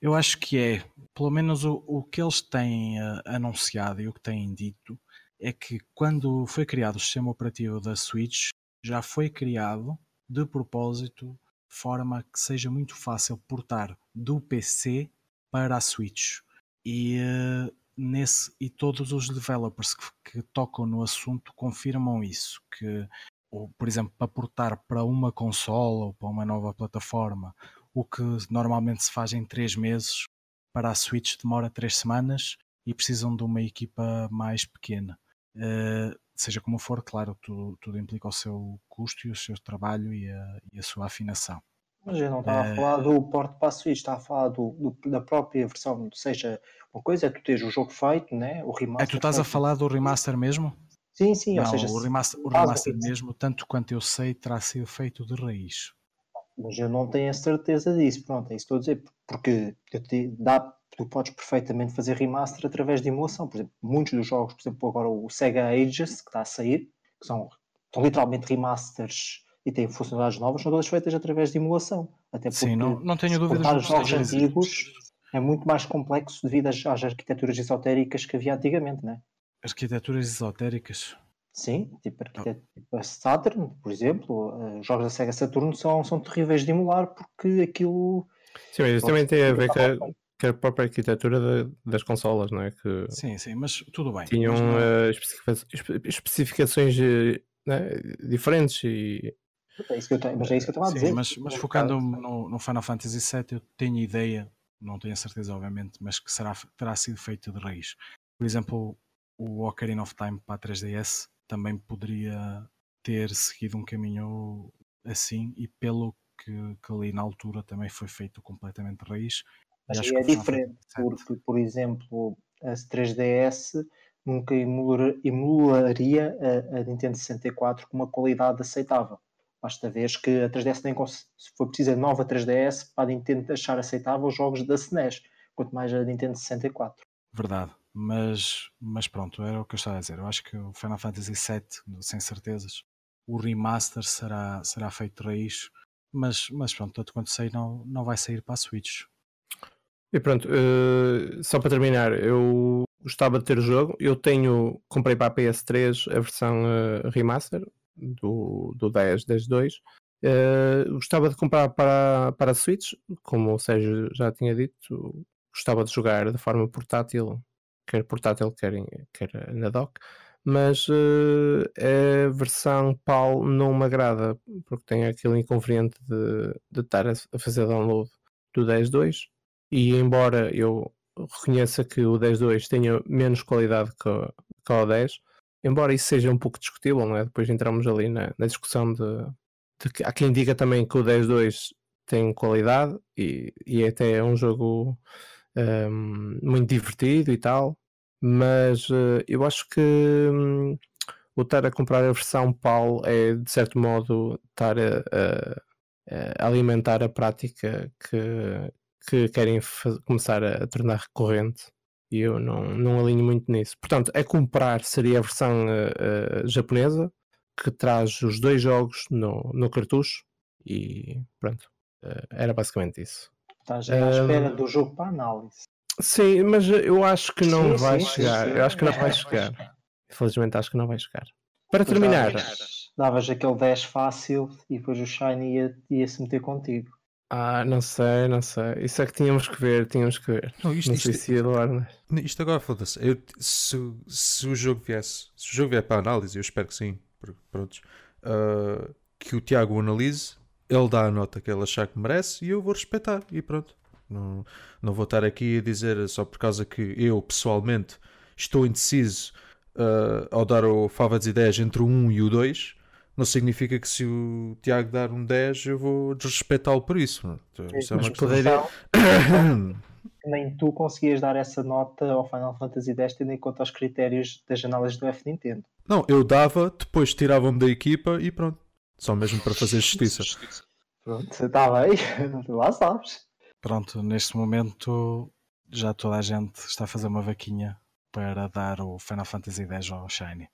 Eu acho que é, pelo menos o, o que eles têm eh, anunciado e o que têm dito, é que quando foi criado o sistema operativo da Switch, já foi criado de propósito, de forma que seja muito fácil portar do PC para a Switch. E, eh, nesse, e todos os developers que, que tocam no assunto confirmam isso, que, ou, por exemplo, para portar para uma consola ou para uma nova plataforma, o que normalmente se faz em três meses, para a Switch demora três semanas e precisam de uma equipa mais pequena. Eh, seja como for, claro, tudo, tudo implica o seu custo e o seu trabalho e a, e a sua afinação. Mas eu não estava Eh, a falar do port para a Switch, estava a falar do, do- da própria versão. Ou seja, uma coisa é tu teres o jogo feito, né? o É, remaster. tu estás a falar do remaster mesmo? Sim, sim, ou Não, seja, o remaster, o remaster. mesmo, tanto quanto eu sei, terá sido feito de raiz. Mas eu não tenho a certeza disso, pronto, é isso que estou a dizer, porque te- dá, tu podes perfeitamente fazer remaster através de emulação. Por exemplo, muitos dos jogos, por exemplo, agora o Sega Ages, que está a sair, que são, são literalmente remasters e têm funcionalidades novas, são todas feitas através de emulação. Até porque Sim, não, não tenho dúvidas os jogos antigos é muito mais complexo devido às, às arquiteturas esotéricas que havia antigamente, né? Arquiteturas esotéricas. Sim, tipo, tipo a Saturn, por exemplo, eh, os jogos da Sega Saturn são, são terríveis de emular porque aquilo Sim, mas isso também tem a ver com a, com a própria arquitetura da- das consolas, não é? Que Sim, sim, mas tudo bem. tinham Mas não- eh, especifica- espe- especificações eh, né, diferentes e é isso que eu tenho, mas é isso que eu estava a Sim, dizer. mas, mas focando no, no Final Fantasy VII, eu tenho ideia, não tenho a certeza, obviamente, mas que será, terá sido feito de raiz. Por exemplo, o Ocarina of Time para a 3DS também poderia ter seguido um caminho assim, e pelo que, que ali na altura também foi feito completamente de raiz. Mas acho aí que é diferente, porque, por exemplo, a 3DS nunca emular- emularia a, a Nintendo 64 com uma qualidade aceitável. Basta ver que a 3DS nem for preciso a nova 3DS para a Nintendo achar aceitável os jogos da SNES, quanto mais a Nintendo 64. Verdade, mas, mas pronto, era o que eu estava a dizer. Eu acho que o Final Fantasy VII, sem certezas, o remaster será, será feito raiz, mas, mas pronto, tanto quanto sei, não, não vai sair para a Switch. E pronto, eh, só para terminar, eu gostava de ter o jogo. Eu tenho, comprei para a PS3 a versão eh, remaster do, do 10, 10 2. Eh, gostava de comprar para, para a Switch, como o Sérgio já tinha dito, gostava de jogar de forma portátil, quer portátil, quer, quer na dock. Mas eh, a versão PAL não me agrada, porque tem aquele inconveniente de, de estar a, a fazer download do 10.2 e embora eu reconheça que o 10.2 tenha menos qualidade que, o- que o 10, embora isso seja um pouco discutível, não é? Depois entramos ali na, na discussão de, de que há quem diga também que o 10.2 tem qualidade e, e até é um jogo hum, muito divertido e tal, mas eh, eu acho que hum, o estar a comprar a versão PAL é de certo modo estar a, a- a alimentar a prática que, que querem começar a, tornar recorrente e eu não, não alinho muito nisso. Portanto, a comprar seria a versão eh, eh, japonesa que traz os dois jogos no, no cartucho e pronto, era basicamente isso. Estás à espera do jogo para análise. Sim, mas eu acho que não Sim, vai sim, chegar. sim. Eu acho que não vai chegar. Infelizmente acho que não vai chegar. Para terminar, Davas, davas aquele 10 fácil e depois o Shiny ia, ia se meter contigo. Ah, não sei, não sei. Isso é que tínhamos que ver, tínhamos que ver. Não, isto, não isto, sei se ia doar, né? isto agora foda-se. Eu- Se, se o jogo viesse, se o jogo vier para análise, eu espero que sim, por- prontos, ah, que o Tiago o analise, ele dá a nota que ele achar que merece e eu vou respeitar e pronto. Não, não vou estar aqui a dizer só por causa que eu pessoalmente estou indeciso ah, ao dar o Fava das Ideias entre o 1 e o 2. Não significa que se o Tiago dar um 10 eu vou desrespeitá-lo por isso. Isso é uma questão. Então, nem tu conseguias dar essa nota ao Final Fantasy X tendo em conta os critérios das análises do F Nintendo. Não, eu dava, depois tiravam-me da equipa e pronto. Só mesmo para fazer justiça. Pronto, está bem, lá sabes. Pronto, neste momento já toda a gente está a fazer uma vaquinha para dar o Final Fantasy X ao Shiny.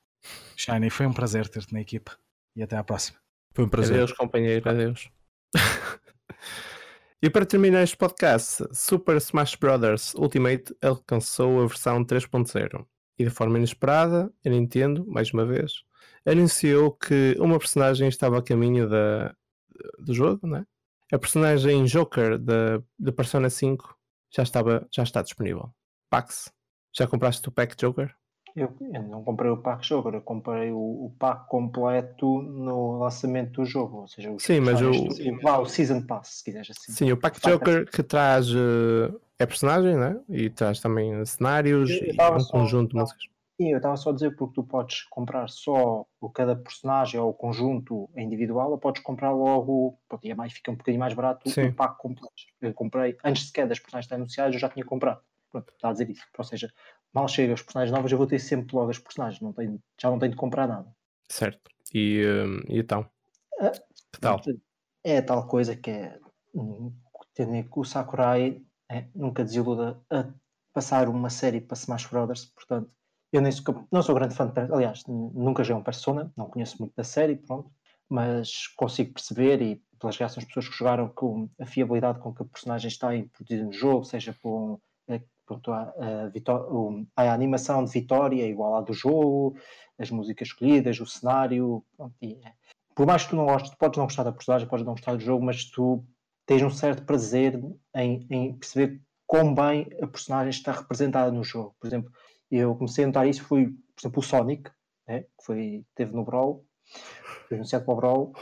Shiny, foi um prazer ter-te na equipa e até à próxima. Foi um prazer. Adeus, companheiro, adeus. e para terminar este podcast, Super Smash Bros. Ultimate alcançou a versão 3.0 e de forma inesperada, a Nintendo, mais uma vez, anunciou que uma personagem estava a caminho da, do jogo, né? A personagem Joker da, da Persona 5 já, estava, já está disponível. Pax, já compraste o pack Joker? Eu, eu não comprei o pack jogo, eu comprei o, o pack completo no lançamento do jogo. Ou seja, Sim, mas o- Vá, o Season Pass, se quiseres assim. Sim, o pack Joker que traz eh, é personagem, né? E traz também cenários Eu e estava um só- conjunto de músicas. Sim, eu estava só a dizer porque tu podes comprar só o cada personagem ou o conjunto individual ou podes comprar logo, pronto, e é mais, fica um bocadinho mais barato Sim. o pack completo. Eu comprei, antes sequer das personagens estarem anunciadas, eu já tinha comprado. Pronto, está a dizer isso. Ou seja, mal chega os personagens novos, eu vou ter sempre logo as personagens, não tenho, já não tenho de comprar nada. Certo. E, eh, e então? Ah, Que tal? É tal coisa que é, hum, tendo que o Sakurai é, nunca desiluda a passar uma série para Smash Brothers, portanto, eu nem sou, não sou grande fã de, Per- aliás, nunca joguei um Persona, não conheço muito da série, pronto, mas consigo perceber e pelas reações das pessoas que jogaram com a fiabilidade com que a personagem está introduzida no jogo, seja eh, pronto, a, a a animação de vitória igual à do jogo, as músicas escolhidas, o cenário, pronto, e é- por mais que tu não gostes, tu podes não gostar da personagem, podes não gostar do jogo, mas tu tens um certo prazer em, em perceber quão bem a personagem está representada no jogo. Por exemplo, eu comecei a notar isso, foi, por exemplo, o Sonic, né, que foi, teve no Brawl, foi anunciado para o Brawl,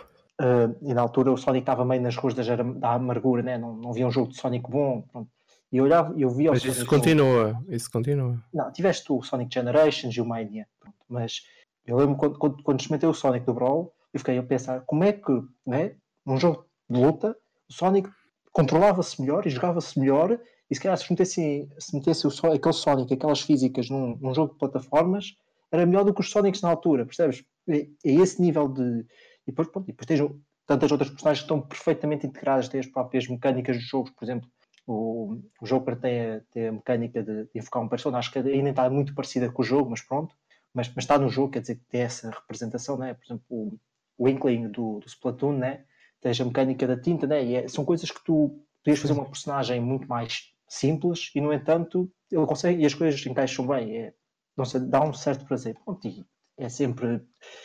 eh, e na altura o Sonic estava meio nas ruas da, da amargura, né, não, não havia um jogo de Sonic bom, pronto. E eu olhava, eu via Mas isso jogo- continua. Isso continua. não, tiveste o Sonic Generations e o Mania, pronto, mas eu lembro quando, quando, quando experimentei o Sonic do Brawl, eu fiquei a pensar como é que, né, num jogo de luta, o Sonic controlava-se melhor e jogava-se melhor, e se calhar se metesse, se metesse o, aquele Sonic, aquelas físicas num, num jogo de plataformas, era melhor do que os Sonics na altura, percebes? É, é esse nível de. E depois, pronto, e depois tens tantas outras personagens que estão perfeitamente integradas, têm as próprias mecânicas dos jogos, por exemplo, o, o Joker tem a, tem a mecânica de, de invocar um persona, acho que ainda está muito parecida com o jogo, mas pronto, mas, mas está no jogo, quer dizer que tem essa representação, né? por exemplo, o, o Inkling do, do Splatoon, né? tens a mecânica da tinta, né? e é- são coisas que tu podias fazer uma personagem muito mais simples e, no entanto, ele consegue e as coisas encaixam bem, é, não sei, dá um certo prazer. Pronto, e é sempre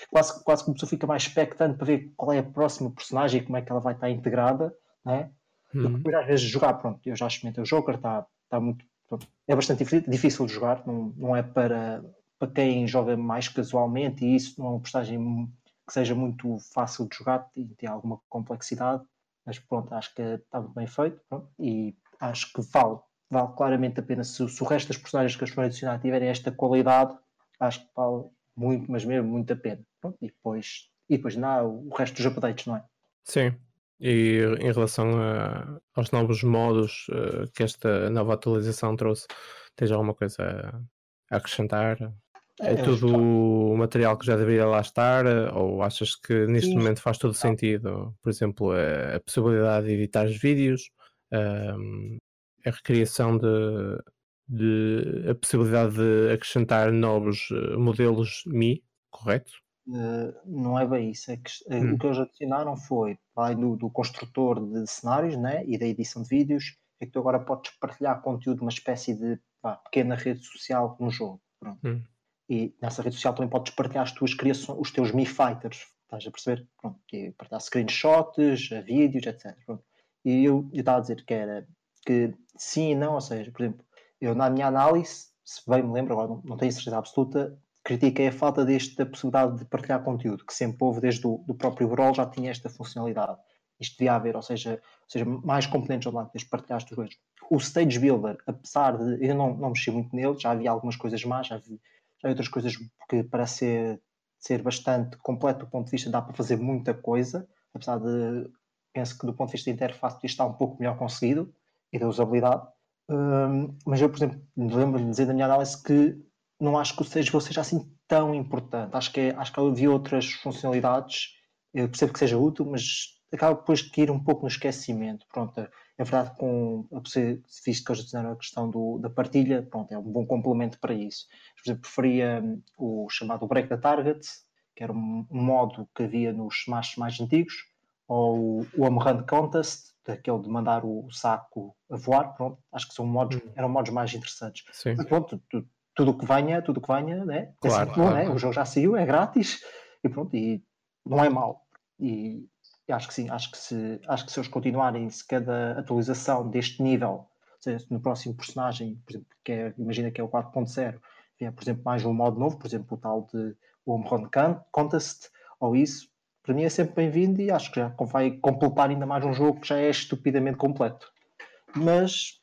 quase, quase que a pessoa fica mais expectante para ver qual é a próxima personagem e como é que ela vai estar integrada, né? Hum. depois às vezes jogar, pronto, eu já experimentei o Joker, está tá muito, pronto, é bastante difí- difícil de jogar, não, não é para, para quem joga mais casualmente e isso não é uma postagem que seja muito fácil de jogar, tem, tem alguma complexidade, mas pronto, acho que está muito bem feito pronto, e acho que vale, vale claramente a pena se, se o resto das personagens que eles foram adicionar tiverem esta qualidade, acho que vale muito, mas mesmo muito a pena. Pronto, e depois, e depois não, o resto dos updates, não é? Sim. E em relação a- aos novos modos eh, que esta nova atualização trouxe, tens alguma coisa a acrescentar? É eu tudo o material que já deveria lá estar? Ou achas que neste Sim. momento faz todo sentido? Por exemplo, a, a possibilidade de editar os vídeos, ahm, a recriação de, de a possibilidade de acrescentar novos eh, modelos Mi, correto? Uh, não é bem isso. É que, uh, Hum. O que eles adicionaram foi, além do, do construtor de cenários né, e da edição de vídeos, é que tu agora podes partilhar conteúdo numa espécie de pá, pequena rede social no jogo. Pronto. Hum. E nessa rede social também podes partilhar as tuas criações, os teus Mi Fighters. Estás a perceber? Pronto. E partilhar screenshots, vídeos, etc. Pronto. E eu estava a dizer que era que sim e não, ou seja, por exemplo, eu na minha análise, se bem me lembro, agora não, tenho certeza absoluta, critiquei a falta desta possibilidade de partilhar conteúdo, que sempre houve desde o do próprio Brawl, já tinha esta funcionalidade. Isto devia haver, ou seja, ou seja mais componentes online, desde partilhar as coisas. O Stage Builder, apesar de eu não, não mexi muito nele, já havia algumas coisas más, já, vi, já havia outras coisas que parece ser, ser bastante completo do ponto de vista, dá para fazer muita coisa, apesar de penso que do ponto de vista da interface está um pouco melhor conseguido e da usabilidade. Um, mas eu, por exemplo, lembro-me de dizer na minha análise que não acho que o Stage seja assim tão importante. Acho que, é, acho que havia outras funcionalidades. Eu percebo que seja útil, mas acaba depois de ir um pouco no esquecimento. Pronto, é verdade com visto que eles disseram a questão do, da partilha, pronto, é um bom complemento para isso. Por exemplo, preferia hum, o chamado Break the Target, que era um, modo que havia nos Smash mais antigos, ou o Home Run Contest, aquele de mandar o saco a voar, pronto, acho que são modos, hum. eram modos mais interessantes. Sim. Mas pronto, tu, tudo o que venha, tudo que venha, né? É claro, bom, claro. né? O jogo já saiu, é grátis e pronto, e não é mau. E, e acho que sim, acho que se, acho que se eles continuarem, se cada atualização deste nível, seja, no próximo personagem, por exemplo, que é, imagina que é o 4.0, vier, por exemplo, mais um modo novo, por exemplo, o tal de Home Run Contest, ou isso, para mim é sempre bem-vindo e acho que já vai completar ainda mais um jogo que já é estupidamente completo. Mas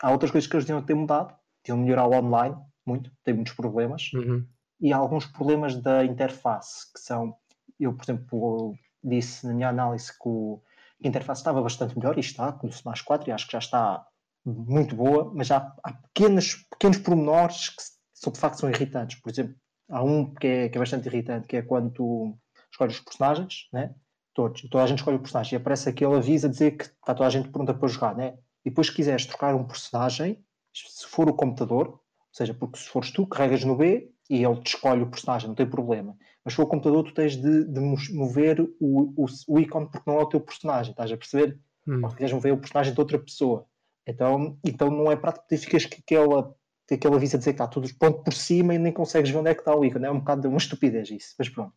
há outras coisas que eles deviam ter mudado, deviam melhorar o online, muito, tem muitos problemas, uhum. e há alguns problemas da interface, que são, eu, por exemplo, disse na minha análise que o, a interface estava bastante melhor, e está, com o Smash 4, e acho que já está muito boa, mas há, há pequenos, pequenos pormenores que são, de facto são irritantes. Por exemplo, há um que é, que é bastante irritante, que é quando tu escolhes os personagens, né? todos, toda a gente escolhe o personagem, e aparece aquele aviso a dizer que está toda a gente pronta para jogar, né? e depois se quiseres trocar um personagem, se for o computador, ou seja, porque se fores tu, carregas no B e ele te escolhe o personagem, não tem problema. Mas se for o computador, tu tens de, de mover o, o, o, ícone porque não é o teu personagem, estás a perceber? Hum. Ou queres mover o personagem de outra pessoa. Então, então não é prático, tu ficas que aquela, aquela avisa a dizer que está tudo ponto por cima e nem consegues ver onde é que está o ícone. É um bocado uma estupidez isso, mas pronto.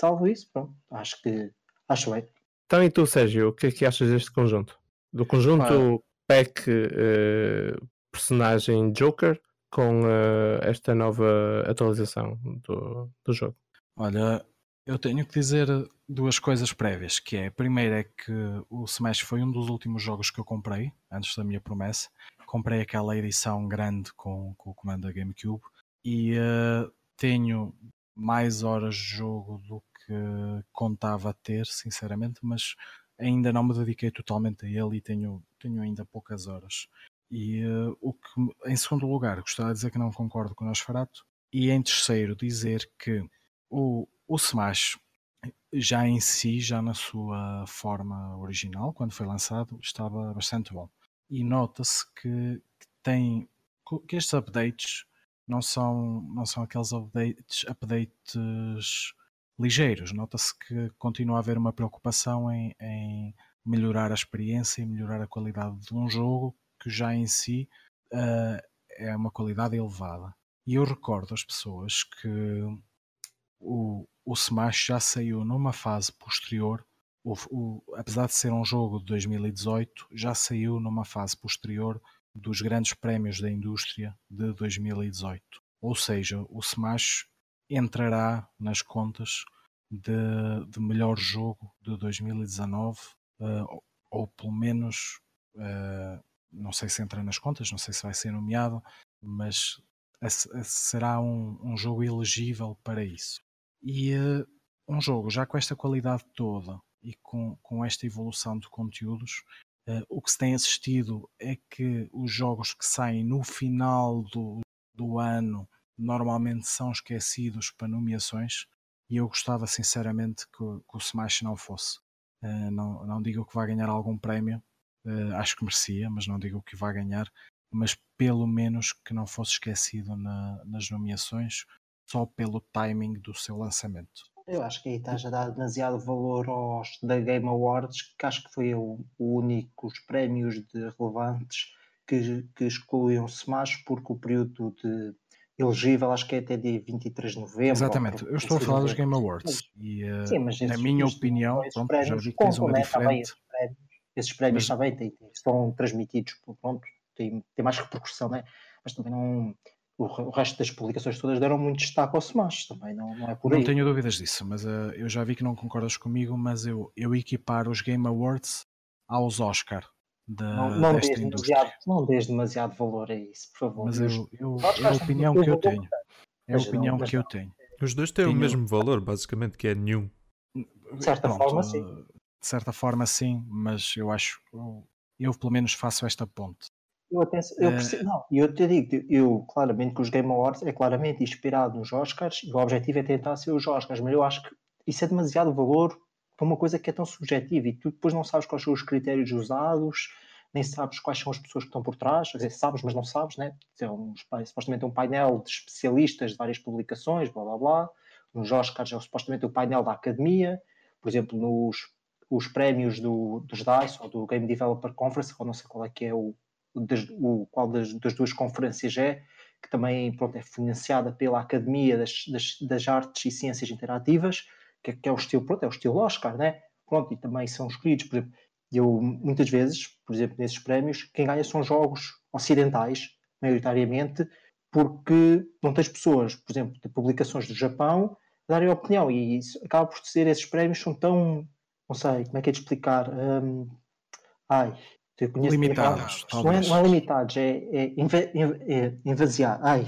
Salvo isso, pronto. Acho que acho bem. Então e tu, Sérgio, o que é que achas deste conjunto? Do conjunto ah. pack uh, personagem Joker com uh, esta nova atualização do, do jogo? Olha, eu tenho que dizer duas coisas prévias, que é, a primeira é que o Smash foi um dos últimos jogos que eu comprei, antes da minha promessa. Comprei aquela edição grande com, com o comando da GameCube e uh, tenho mais horas de jogo do que contava ter, sinceramente, mas ainda não me dediquei totalmente a ele e tenho, tenho ainda poucas horas. E uh, o que, em segundo lugar, gostava de dizer que não concordo com o Nosferatu. E em terceiro, dizer que o, o Smash, já em si, já na sua forma original, quando foi lançado, estava bastante bom. E nota-se que, que, tem que estes updates não são, não são aqueles updates, updates ligeiros. Nota-se que continua a haver uma preocupação em, em melhorar a experiência e melhorar a qualidade de um jogo que já em si uh, é uma qualidade elevada. E eu recordo às pessoas que o, o Smash já saiu numa fase posterior, o, o, apesar de ser um jogo de 2018, já saiu numa fase posterior dos grandes prémios da indústria de 2018. Ou seja, o Smash entrará nas contas de, de melhor jogo de 2019, uh, eh, ou, pelo menos uh, não sei se entra nas contas, não sei se vai ser nomeado, mas será um, um jogo elegível para isso. E uh, um jogo já com esta qualidade toda e com, com esta evolução de conteúdos, o que se tem assistido é que os jogos que saem no final do, do ano normalmente são esquecidos para nomeações e eu gostava sinceramente que, que o Smash não fosse. Uh, não, não digo que vai ganhar algum prémio, Uh, acho que merecia, mas não digo que vai ganhar. Mas pelo menos que não fosse esquecido na, nas nomeações, só pelo timing do seu lançamento. Eu acho que aí estás a dar demasiado valor aos da Game Awards, que acho que foi o, o único os prémios de relevantes que, que excluíam Smash, porque o período de elegível acho que é até dia 23 de novembro. Exatamente, eu estou a falar dos Game Awards. E, Sim, mas na minha opinião, pronto, já vi que tens uma diferente. esses prémios Mas- também têm, são transmitidos, pronto, tem, tem mais repercussão, né? mas também não. O, re- o resto das publicações todas deram muito destaque ao Smash, também não, não é por aí. Não tenho dúvidas disso, mas eh, eu já vi que não concordas comigo, mas eu, eu equiparo os Game Awards aos Oscar da, Não, não, desta dês indústria. demasiado, não dês demasiado valor a isso, por favor. Mas eu, eu- é a opinião que eu tenho. É a não- opinião que eu não. tenho. Os dois têm o mesmo valor, basicamente, que é nenhum. De certa Pronto, forma, eh, sim. De certa forma, sim, mas eu acho. Eu pelo menos faço esta ponte. Eu, até, eu Eh, percebo, não, e eu te digo, eu claramente que os Game Awards é claramente inspirado nos Oscars e o objetivo é tentar ser os Oscars, mas eu acho que isso é demasiado valor para uma coisa que é tão subjetiva e tu depois não sabes quais são os critérios usados, nem sabes quais são as pessoas que estão por trás, quer dizer, sabes, mas não sabes, né? É um, supostamente um painel de especialistas de várias publicações, blá blá blá. Nos Oscars é supostamente o painel da academia, por exemplo, nos os prémios do, dos DICE ou do Game Developer Conference, ou não sei qual é que é o, das, o qual das, das duas conferências é, que também pronto, é financiada pela Academia das, das, das Artes e Ciências Interativas, que, que é o estilo, pronto, é o estilo Oscar, né? Pronto, e também são escolhidos, por exemplo, eu muitas vezes, por exemplo, nesses prémios, quem ganha são jogos ocidentais, maioritariamente, porque não tens pessoas, por exemplo, de publicações do Japão, darem opinião, e isso acaba por ser, esses prémios são tão, não sei, como é que é de explicar? Hum, ai, Limitados, não é, não é limitados, é, é, inve, é. Ai.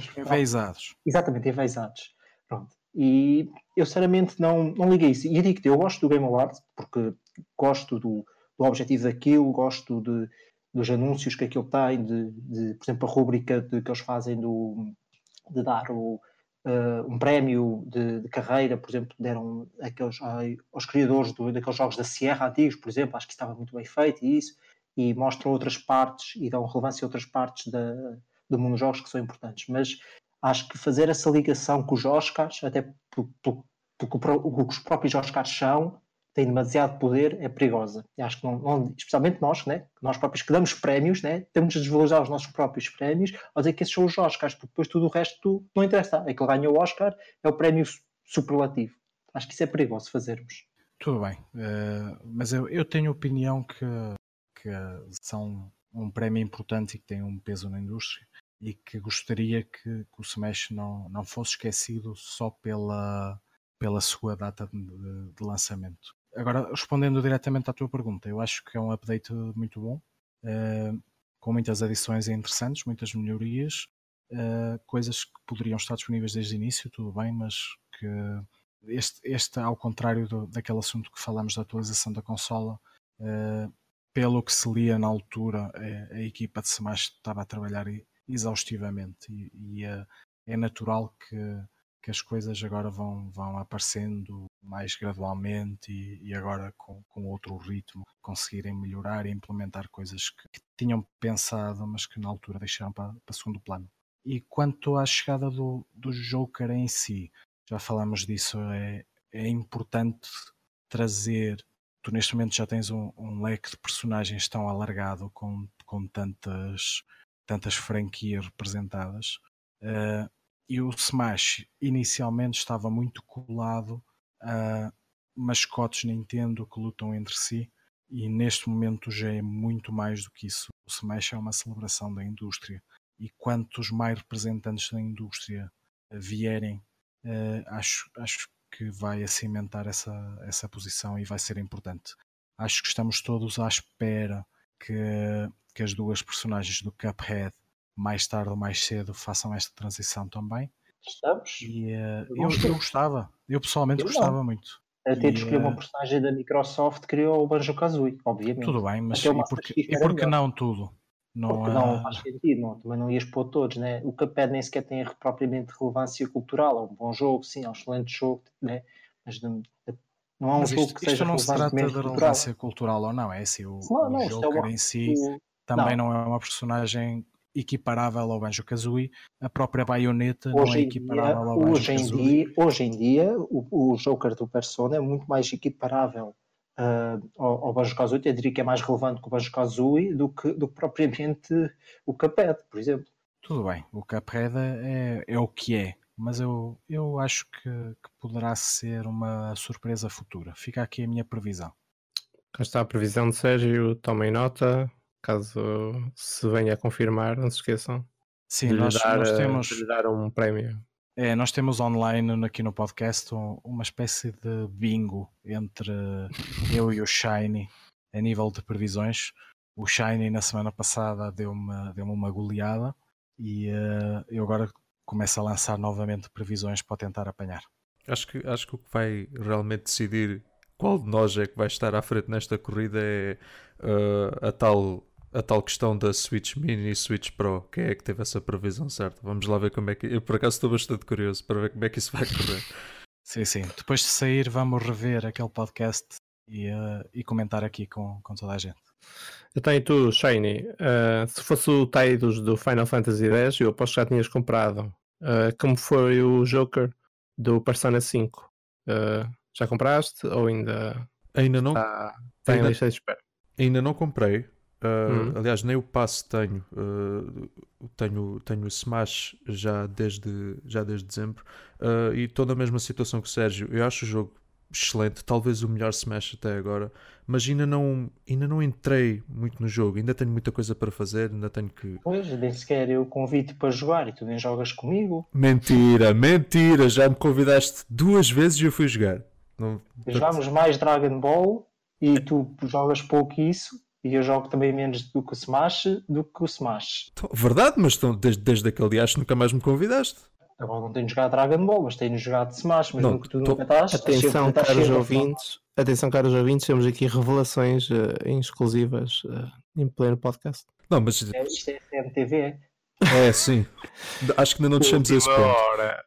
Exatamente, envaisados. Pronto. E eu sinceramente não, não liguei isso. E eu digo-te, eu gosto do Game Awards porque gosto do, do objetivo daquilo, gosto de, dos anúncios que aquilo tem, de, de, por exemplo, a rúbrica de, que eles fazem do, de dar o, eh, um prémio de, de carreira, por exemplo, deram aqueles, ai, aos criadores do- daqueles jogos da Sierra antigos, por exemplo, acho que estava muito bem feito e isso, e mostram outras partes e dão relevância a outras partes da, do mundo dos jogos que são importantes. Mas acho que fazer essa ligação com os Oscars, até por- por- porque os próprios Oscars são, têm demasiado poder, é perigosa. E acho que, não, não- especialmente nós, né? nós próprios que damos prémios, né? temos de desvalorizar os nossos próprios prémios, ao dizer que esses são os Oscars, porque depois tudo o resto não interessa. É que ele o Oscar, é o prémio su- superlativo. Acho que isso é perigoso fazermos. Tudo bem, eh, mas eu, eu tenho opinião que, que são um prémio importante e que tem um peso na indústria e que gostaria que, que o Smash não, não fosse esquecido só pela, pela sua data de, de lançamento. Agora, respondendo diretamente à tua pergunta, eu acho que é um update muito bom, eh, com muitas adições interessantes, muitas melhorias, eh, coisas que poderiam estar disponíveis desde o início, tudo bem, mas que este, este ao contrário do- daquele assunto que falamos da atualização da consola, eh, pelo que se lia na altura, eh, a equipa de Smash estava a trabalhar exaustivamente e, e, eh, é natural que, que as coisas agora vão, vão aparecendo mais gradualmente e, e agora com, com outro ritmo conseguirem melhorar e implementar coisas que, que tinham pensado, mas que na altura deixaram para, para segundo plano. E quanto à chegada do, do Joker em si, já falamos disso, é, é importante trazer. Tu neste momento já tens um, um leque de personagens tão alargado com, com tantas, tantas franquias representadas. eh, e o Smash inicialmente estava muito colado a mascotes Nintendo que lutam entre si, e neste momento já é muito mais do que isso. O Smash é uma celebração da indústria, e quantos mais representantes da indústria eh, vierem, eh, acho, acho que vai cimentar essa, essa posição e vai ser importante. Acho que estamos todos à espera que, que as duas personagens do Cuphead, mais tarde ou mais cedo, façam esta transição também. Estamos? E eh, Eu eu, gostava, eu pessoalmente Eu gostava muito. A ter de E, escolher uma eh, personagem da Microsoft criou o Banjo Kazooie, obviamente. Tudo bem, mas Até e porque, e porque não tudo? Não, Porque há- não faz sentido, não, também não ias pôr todos, né? O Cuphead nem sequer tem propriamente relevância cultural, é um bom jogo, sim, é um excelente jogo, né? Mas não, não é um mas jogo isto, que isto seja não se trata de cultural. relevância cultural ou não, é assim, o, Não, não, isto é Joker uma- em si o- também não. não. é uma personagem equiparável ao Banjo Kazooie, a própria baioneta não é em, dia, equiparável ao Banjo hoje, em Kazooie. dia, hoje em dia, o, o Joker do Persona é muito mais equiparável ah, ao, ao Banjo Kazooie, eu diria que é mais relevante que o Banjo Kazooie do que, do que propriamente o Cuphead, por exemplo. Tudo bem, o Cuphead é, é o que é, mas eu, eu acho que, que poderá ser uma surpresa futura. Fica aqui a minha previsão. Cá está a previsão de Sérgio, tomem nota, caso se venha a confirmar, não se esqueçam. Sim, nós, dar, nós, temos. De dar um prémio. É, nós temos online aqui no podcast uma espécie de bingo entre eu e o Shiny a nível de previsões. O Shiny na semana passada deu-me deu uma goleada e uh, eu agora começo a lançar novamente previsões para tentar apanhar. Acho que, acho que o que vai realmente decidir qual de nós é que vai estar à frente nesta corrida é uh, a, tal, a tal questão da Switch Mini e Switch Pro. Quem é que teve essa previsão certa? Vamos lá ver como é que. Eu por acaso estou bastante curioso para ver como é que isso vai correr. sim, sim. Depois de sair, vamos rever aquele podcast e, uh, e comentar aqui com, com toda a gente. Então, e tu, Shiny, uh, se fosse o Tidus do Final Fantasy X, eu aposto que já tinhas comprado. Uh, como foi o Joker do Persona 5? Já compraste ou ainda. Ainda não. Está, está ainda, em lista de espera? Ainda não comprei. Uh, hum. Aliás, nem o passe tenho. Uh, tenho. Tenho o Smash já desde, já desde dezembro. Uh, e estou na mesma situação que o Sérgio. Eu acho o jogo excelente, talvez o melhor Smash até agora, mas ainda não, ainda não entrei muito no jogo, ainda tenho muita coisa para fazer, ainda tenho que. Pois, nem sequer eu convido para jogar e tu nem jogas comigo. Mentira, mentira, já me convidaste duas vezes e eu fui jogar. Não... Jogámos mais Dragon Ball e tu jogas pouco isso e eu jogo também menos do que o Smash do que o Smash. Então, verdade, mas então, desde, desde aquele dia acho que nunca mais me convidaste. Agora não tenho jogado Dragon Ball, mas tenho jogado Smash, mas não, que tu tô... nunca estás. Atenção, caros ouvintes, atenção, caros ouvintes, temos aqui revelações uh, exclusivas uh, em pleno podcast. Não, mas é, isto é CMTV. É, sim. Acho que ainda não deixamos esse ponto. Hora.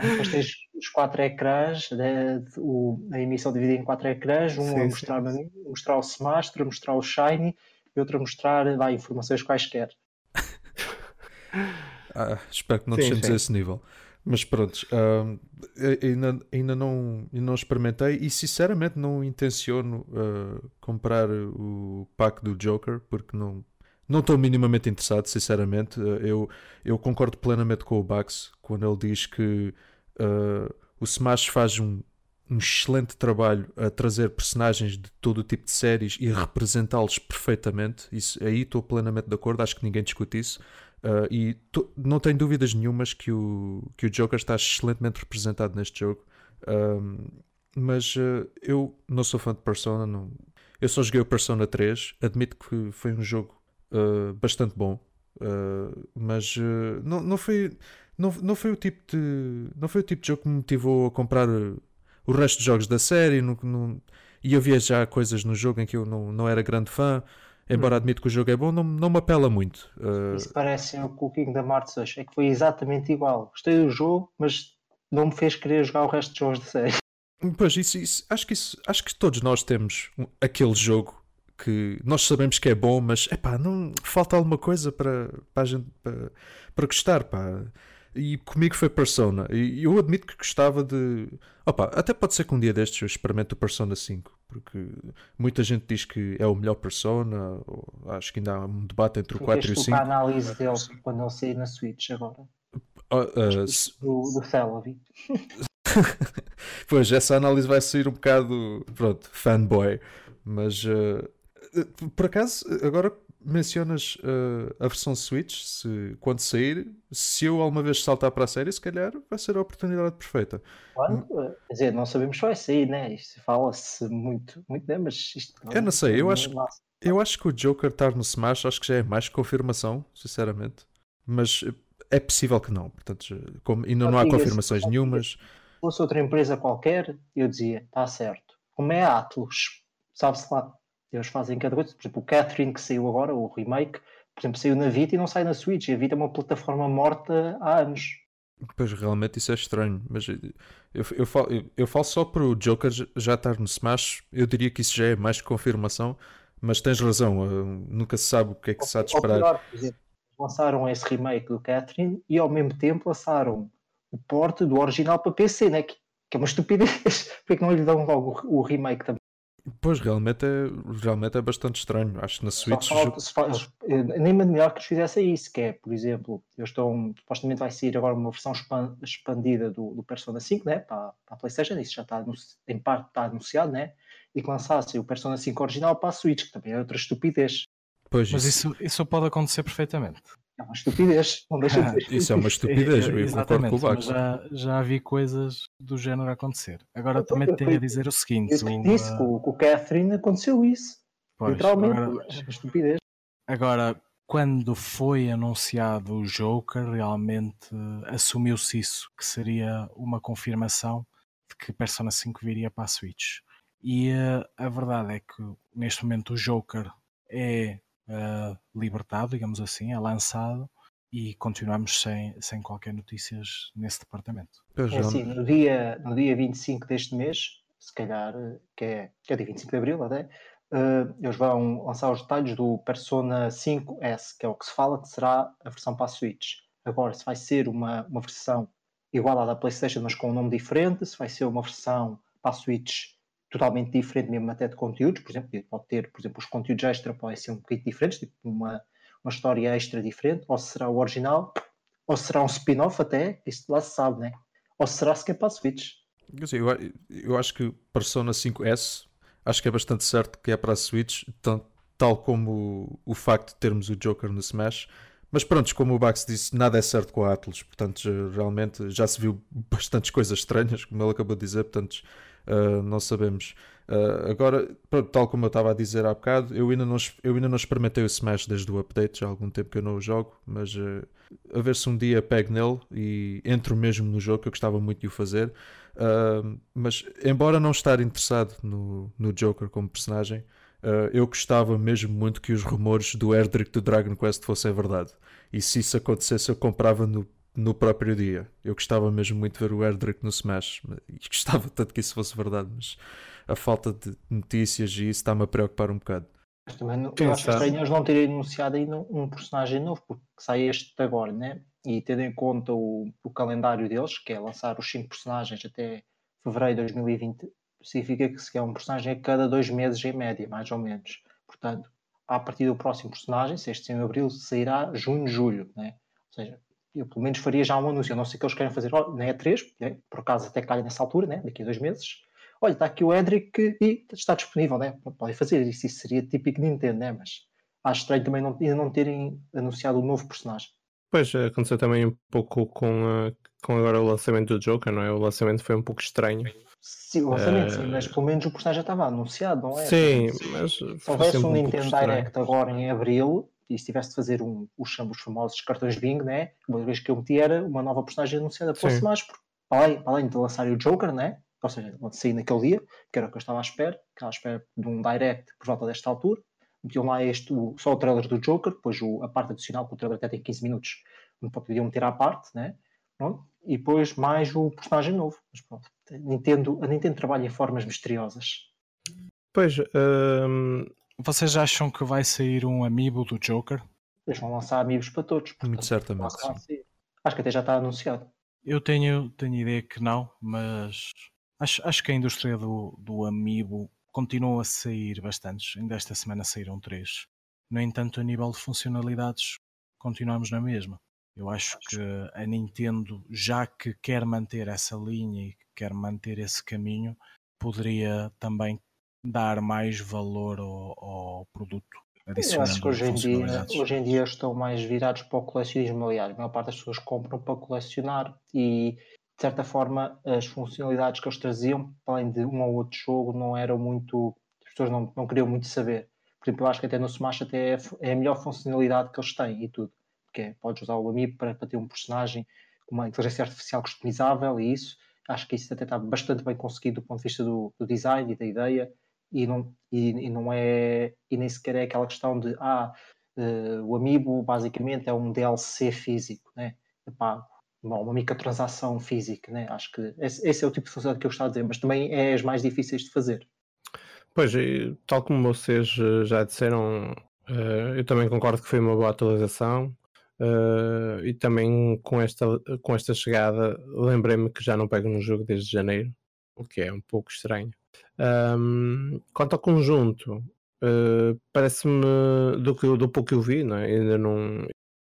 Depois tens os quatro ecrãs, né, o, a emissão dividida em quatro ecrãs, um sim, a mostrar, sim. mostrar o Smash, outro a mostrar o Shiny e outro a mostrar vai, informações quaisquer. ah, espero que não deixemos esse nível. Mas pronto, uh, ainda, ainda, não, ainda não experimentei e sinceramente não intenciono uh, comprar o pack do Joker porque não, não estou minimamente interessado, sinceramente. Uh, eu, eu concordo plenamente com o Bax quando ele diz que Uh, o Smash faz um, um, excelente trabalho a trazer personagens de todo o tipo de séries e representá-los perfeitamente. Isso, aí estou plenamente de acordo, acho que ninguém discute isso. Uh, e não tenho dúvidas nenhumas que o, que o Joker está excelentemente representado neste jogo. Uh, mas uh, eu não sou fã de Persona, não, eu só joguei o Persona 3. Admito que foi um jogo bastante bom, mas não, não foi não, não foi o tipo de não foi o tipo de jogo que me motivou a comprar o resto dos jogos da série no, no, e havia já coisas no jogo em que eu não, não era grande fã embora hum. admito que o jogo é bom não, não me apela muito uh... isso parece o Cooking da Marte hoje é que foi exatamente igual. Gostei do jogo mas não me fez querer jogar o resto dos jogos da série. Pois isso, isso acho que isso acho que todos nós temos aquele jogo que nós sabemos que é bom mas é pá não falta alguma coisa para para a gente para, para gostar pá e comigo foi Persona. E eu admito que gostava de. Opa, até pode ser que um dia destes eu experimente o Persona 5, porque muita gente diz que é o melhor Persona. acho que ainda há um debate entre o 4 e o 5. a análise dele quando ele sair na Switch agora. Uh, uh, do, do Celebi. pois, essa análise vai sair um bocado, pronto, fanboy. Mas, uh, por acaso, agora mencionas uh, a versão Switch, se, quando sair, se eu alguma vez saltar para a série, se calhar vai ser a oportunidade perfeita. Quando? Quer dizer, não sabemos se vai sair, né? Isto fala-se muito, muito, né? Mas isto não, Eu não sei, eu acho, eu acho que o Joker estar no Smash, acho que já é mais confirmação, sinceramente. Mas é possível que não, portanto, como ainda não há confirmações nenhumas. Se fosse outra empresa qualquer, eu dizia, está certo. Como é a Atlus, sabe-se lá eles fazem cada coisa. Por exemplo, o Catherine que saiu agora, o remake, por exemplo, saiu na Vita e não sai na Switch. E a Vita é uma plataforma morta há anos. Pois realmente isso é estranho, mas eu, eu, falo, eu, eu falo só para o Joker já estar no Smash. Eu diria que isso já é mais confirmação, mas tens razão, uh, nunca se sabe o que é que se há de esperar. Pior, por exemplo, lançaram esse remake do Catherine e ao mesmo tempo lançaram o porte do original para PC, né? que, que é uma estupidez. Porque não lhe dão logo o remake também? Pois, realmente é, realmente é bastante estranho. Acho que na Switch. Falta, nem me melhor que eles fizessem isso, que é, por exemplo, eu estou. Supostamente vai sair agora uma versão expandida do, do Persona 5 né, para, para a PlayStation, isso já está em parte está anunciado, né? e que lançassem o Persona 5 original para a Switch, que também é outra estupidez. Pois Mas isso, isso pode acontecer perfeitamente. É uma estupidez, não deixa de ser Isso é uma estupidez, eu concordo com o Bax. Já, já vi coisas do género acontecer. Agora eu, também eu, tenho eu, a dizer o seguinte: eu disse uh... com, com o Catherine aconteceu isso. Pois, Literalmente, agora, é uma estupidez. Agora, quando foi anunciado o Joker, realmente assumiu-se isso, que seria uma confirmação de que Persona 5 viria para a Switch. E uh, a verdade é que neste momento o Joker é uh, libertado, digamos assim, é lançado e continuamos sem, sem qualquer notícias nesse departamento. É assim, no dia, no dia 25 deste mês, se calhar, que é, que é dia 25 de Abril até, uh, eles vão lançar os detalhes do Persona 5S, que é o que se fala que será a versão para a Switch. Agora, se vai ser uma, uma versão igual à da PlayStation, mas com um nome diferente, se vai ser uma versão para a Switch totalmente diferente, mesmo até de conteúdos, por exemplo, pode ter, por exemplo, os conteúdos extra podem ser um bocadinho diferentes, tipo uma, uma história extra diferente, ou será o original, ou será um spin-off até, isso lá se sabe, né? Ou será sequer para a Switch. Eu, eu acho que Persona 5S, acho que é bastante certo que é para a Switch, tal, tal como o, o facto de termos o Joker no Smash, mas pronto, como o Bax disse, nada é certo com a Atlas, portanto, realmente já se viu bastantes coisas estranhas, como ele acabou de dizer, portanto, uh, não sabemos. Uh, agora, tal como eu estava a dizer há bocado, eu ainda, não, eu ainda não experimentei o Smash desde o update, já há algum tempo que eu não o jogo, mas uh, a ver se um dia pego nele e entro mesmo no jogo, que eu gostava muito de o fazer. Uh, mas, embora não estar interessado no, no Joker como personagem, eu gostava mesmo muito que os rumores do Erdrick do Dragon Quest fossem verdade. E se isso acontecesse, eu comprava no no próprio dia. Eu gostava mesmo muito de ver o Erdrick no Smash e gostava tanto que isso fosse verdade, mas a falta de notícias e isso está-me a preocupar um bocado. Mas também não, eu acho estranho eles não terem anunciado ainda um personagem novo, porque sai este agora, né? E tendo em conta o, o calendário deles, que é lançar os 5 personagens até fevereiro de 2020, significa que se é um personagem a cada dois meses em média, mais ou menos. Portanto, a partir do próximo personagem, se este em abril, sairá junho, julho, né? Ou seja, eu pelo menos faria já um anúncio, a não ser que eles queiram fazer na E3, né? por acaso até calha nessa altura, né? daqui a dois meses. Olha, está aqui o Edric e está disponível, né? podem fazer isso, isso seria típico de Nintendo, né? mas acho estranho também não, ainda não terem anunciado um novo personagem. Pois, aconteceu também um pouco com, uh, com agora o lançamento do Joker, não é? O lançamento foi um pouco estranho. Sim, o lançamento, uh... sim, mas pelo menos o personagem já estava anunciado, não é? Sim, mas. Se houvesse um Nintendo Direct agora em Abril, e se tivesse de fazer um, os, os famosos cartões Bing, né? uma vez que eu meti era uma nova personagem anunciada pela Smash, porque além, além de lançar o Joker, né? ou seja, sair naquele dia, que era o que eu estava à espera, estava à espera de um direct por volta desta altura, metiam lá este, o, só o trailer do Joker, depois o, a parte adicional, que o trailer até tem 15 minutos, podiam meter à parte, né? Pronto, e depois mais o personagem novo. Mas pronto, a Nintendo, a Nintendo trabalha em formas misteriosas. Pois, hum, vocês acham que vai sair um amiibo do Joker? Eles vão lançar amigos para todos. Portanto, Muito certamente. Acho que até já está anunciado. Eu tenho, tenho ideia que não, mas acho, acho que a indústria do, do amiibo continua a sair bastantes. Ainda esta semana saíram três. No entanto, a nível de funcionalidades, continuamos na mesma. Eu acho que a Nintendo, já que quer manter essa linha e quer manter esse caminho, poderia também dar mais valor ao, ao produto. Eu acho que hoje em, dia, hoje em dia estão mais virados para o colecionismo. Aliás, a maior parte das pessoas compram para colecionar e, de certa forma, as funcionalidades que eles traziam, além de um ou outro jogo, não eram muito. As pessoas não, não queriam muito saber. Por exemplo, eu acho que até no Smash até é, é a melhor funcionalidade que eles têm e tudo. Porque é, podes usar o Amiibo para, para ter um personagem com uma inteligência artificial customizável e isso. Acho que isso até está bastante bem conseguido do ponto de vista do, do design e da ideia e não, e, e, não é e nem sequer é aquela questão de ah, uh, o Amiibo basicamente é um DLC físico, né? Epá, uma, uma microtransação física, né? Acho que esse, esse, é o tipo de função que eu estava a dizer, mas também é as mais difíceis de fazer. Pois, tal como vocês eh, já disseram, uh, eu também concordo que foi uma boa atualização. E também com esta, com esta chegada lembrei-me que já não pego no jogo desde janeiro, o que é um pouco estranho. Um, quanto ao conjunto, uh, parece-me do, que, do pouco que eu vi, não é? ainda não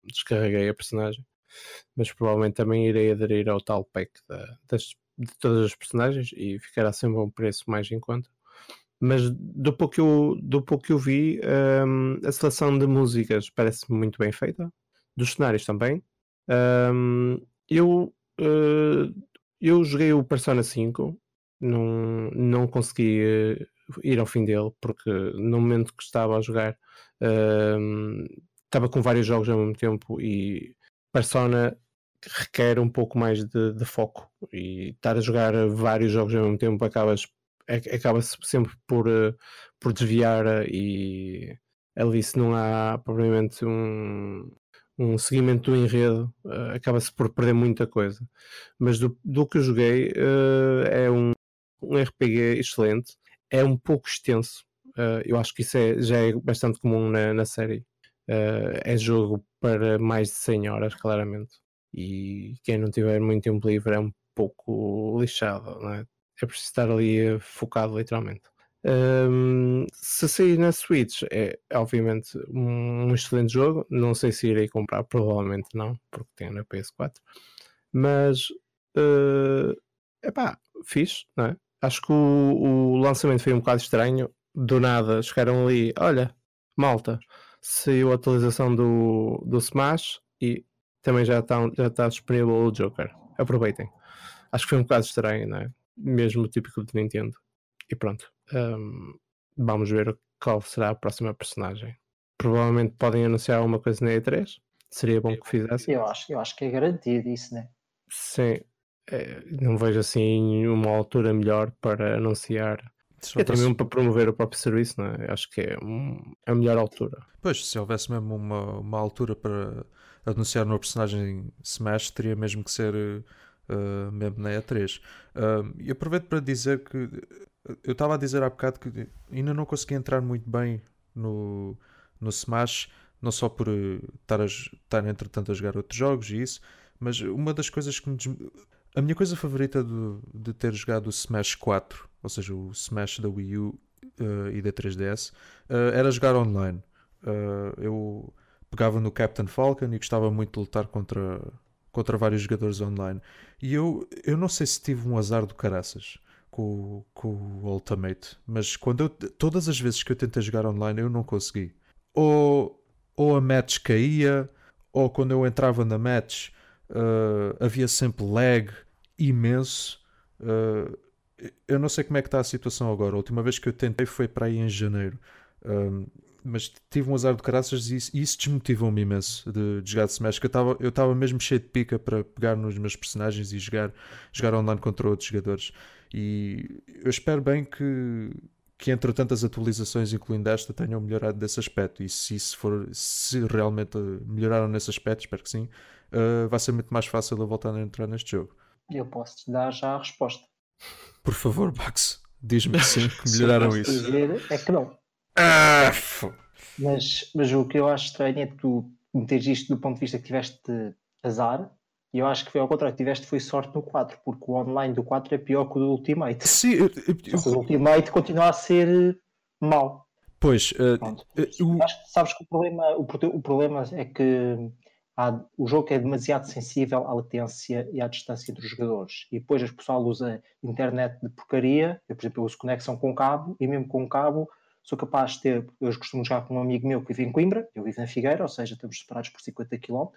descarreguei a personagem, mas provavelmente também irei aderir ao tal pack da, das, de todas as personagens e ficará sempre um preço mais em conta. Mas do pouco que eu, do pouco que eu vi, um, a seleção de músicas parece muito bem feita, dos cenários também. Um, eu, uh, eu joguei o Persona 5, não, não consegui uh, ir ao fim dele, porque no momento que estava a jogar um, estava com vários jogos ao mesmo tempo e Persona requer um pouco mais de, de, foco. E estar a jogar vários jogos ao mesmo tempo acabas acaba-se sempre por, uh, por desviar e ali se não há provavelmente um, um seguimento do enredo acaba-se por perder muita coisa. Mas do, do que eu joguei é um, um RPG excelente é um pouco extenso eu acho que isso é, já é bastante comum na, na série é jogo para mais de 100 horas claramente e quem não tiver muito tempo livre é um pouco lixado, não é? É preciso estar ali focado literalmente. Um, se sair na Switch é obviamente um, excelente jogo. Não sei se irei comprar, provavelmente não, porque tem na PS4. Mas uh, epá, fixe, não é? Acho que o, o, lançamento foi um bocado estranho. Do nada chegaram ali, olha, malta, saiu a atualização do, do Smash e também já está já tá disponível o Joker. Aproveitem. Acho que foi um bocado estranho, não é? Mesmo típico de Nintendo. E pronto. Um, vamos ver qual será a próxima personagem. Provavelmente podem anunciar alguma coisa na E3. Seria bom que fizessem. Eu acho, eu acho que é garantido isso, né? Sim. É, não vejo assim uma altura melhor para anunciar é também para promover o próprio serviço, não é? Acho que é um, a melhor altura. Pois, se houvesse mesmo uma, uma altura para anunciar uma personagem Smash, teria mesmo que ser uh, mesmo na E3. Uh, e aproveito para dizer que eu estava a dizer há bocado que ainda não consegui entrar muito bem no, no Smash, não só por estar, a, estar entretanto a jogar outros jogos e isso, mas uma das coisas que me. Des... A minha coisa favorita de, de ter jogado o Smash 4, ou seja, o Smash da Wii U uh, e da 3DS, uh, era jogar online. Uh, eu pegava no Captain Falcon e gostava muito de lutar contra, contra vários jogadores online. E eu, eu não sei se tive um azar do caraças com, com o Ultimate, mas quando eu, todas as vezes que eu tentei jogar online eu não consegui. Ou, ou a match caía, ou quando eu entrava na match uh, havia sempre lag imenso. Uh, eu não sei como é que está a situação agora. A última vez que eu tentei foi para aí em janeiro. Um, mas tive um azar de caraças e isso, isso desmotivou-me imenso de, de, jogar de Smash. Que eu estava mesmo cheio de pica para pegar nos meus personagens e jogar, jogar online contra outros jogadores. E eu espero bem que, que entre tantas atualizações, incluindo esta, tenham melhorado desse aspecto. E se for, se realmente melhoraram nesse aspecto, espero que sim, uh, vai ser muito mais fácil eu voltar a entrar neste jogo. Eu posso te dar já a resposta. Por favor, Max, diz-me sim, que melhoraram isso. Dizer é que não. Ah, mas, mas o que eu acho estranho é que tu meteres isto do ponto de vista que tiveste azar, e eu acho que foi ao contrário, tiveste foi sorte no 4, porque o online do 4 é pior que o do Ultimate. Sim, eu, eu, o Ultimate continua a ser mau. Pois, uh, eu... acho que sabes que o problema, o, o problema é que há, o jogo é demasiado sensível à latência e à distância entre os jogadores. E depois o pessoal usa internet de porcaria, eu, por exemplo, eu uso conexão com cabo, e mesmo com cabo sou capaz de ter, eu costumo jogar com um amigo meu que vive em Coimbra, eu vivo na Figueira, ou seja, estamos separados por 50 km,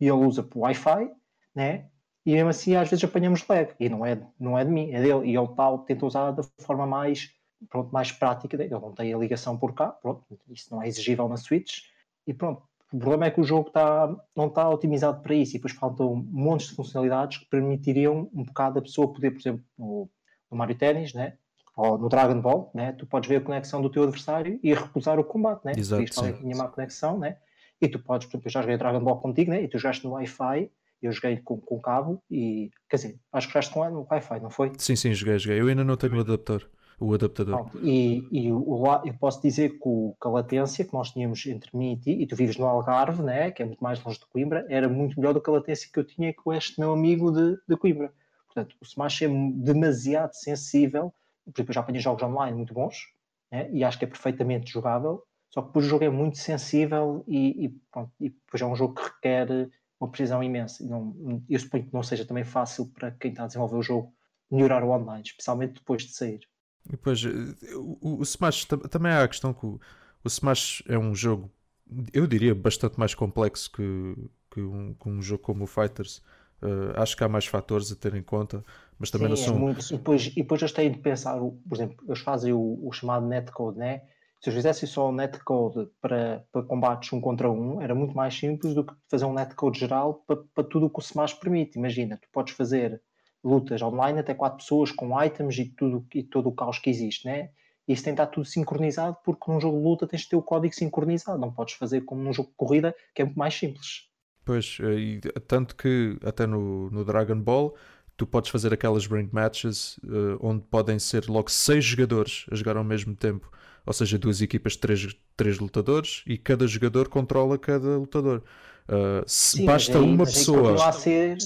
e ele usa por Wi-Fi, né? E mesmo assim às vezes apanhamos lag, e não é, não é de mim, é dele, e ele tal, tenta usar da forma mais, pronto, mais prática ele não tem a ligação por cá, pronto, isso não é exigível na Switch, e pronto, o problema é que o jogo está, não está otimizado para isso, e depois faltam montes de funcionalidades que permitiriam um bocado a pessoa poder, por exemplo, no, no Mario Tennis, né? ou no Dragon Ball, né? tu podes ver a conexão do teu adversário e recusar o combate, né? Exato, Diz é tinha má conexão, né? E tu podes, por exemplo, eu já joguei Dragon Ball contigo, né? E tu jogaste no Wi-Fi, eu joguei com, com cabo e, quer dizer, acho que jogaste com no Wi-Fi, não foi? Sim, sim, joguei, joguei. Eu ainda não tenho o adaptador. O adaptador. E, e o, eu posso dizer que, o, que a latência que nós tínhamos entre mim e ti, e tu vives no Algarve, né, que é muito mais longe de Coimbra, era muito melhor do que a latência que eu tinha com este meu amigo de, de Coimbra. Portanto, o Smash é demasiado sensível por exemplo, eu já apanhei jogos online muito bons né? e acho que é perfeitamente jogável, só que depois o jogo é muito sensível e, e, pronto, e depois é um jogo que requer uma precisão imensa. Não, eu suponho que não seja também fácil para quem está a desenvolver o jogo melhorar o online, especialmente depois de sair. E depois, eh, o, o Smash também há a questão que o, o Smash é um jogo, eu diria, bastante mais complexo que, que, um, que um jogo como o Fighters. Uh, acho que há mais fatores a ter em conta, mas também Sim, não é são. muito, e, depois, e depois eles têm de pensar, por exemplo, eles fazem o, o chamado netcode, né? Se eles fizessem só o netcode para, para combates um contra um, era muito mais simples do que fazer um netcode geral para, para tudo o que o Smash permite. Imagina, tu podes fazer lutas online até quatro pessoas com items e, tudo, e todo o caos que existe, né? E isso tem de estar tudo sincronizado, porque num jogo de luta tens de ter o código sincronizado, não podes fazer como num jogo de corrida, que é muito mais simples. Pois, eh, e tanto que até no, no Dragon Ball tu podes fazer aquelas ring matches uh, onde podem ser logo seis jogadores a jogar ao mesmo tempo. Ou seja, duas equipas de três, três lutadores e cada jogador controla cada lutador. Uh, Sim, basta aí, uma pessoa. Ser...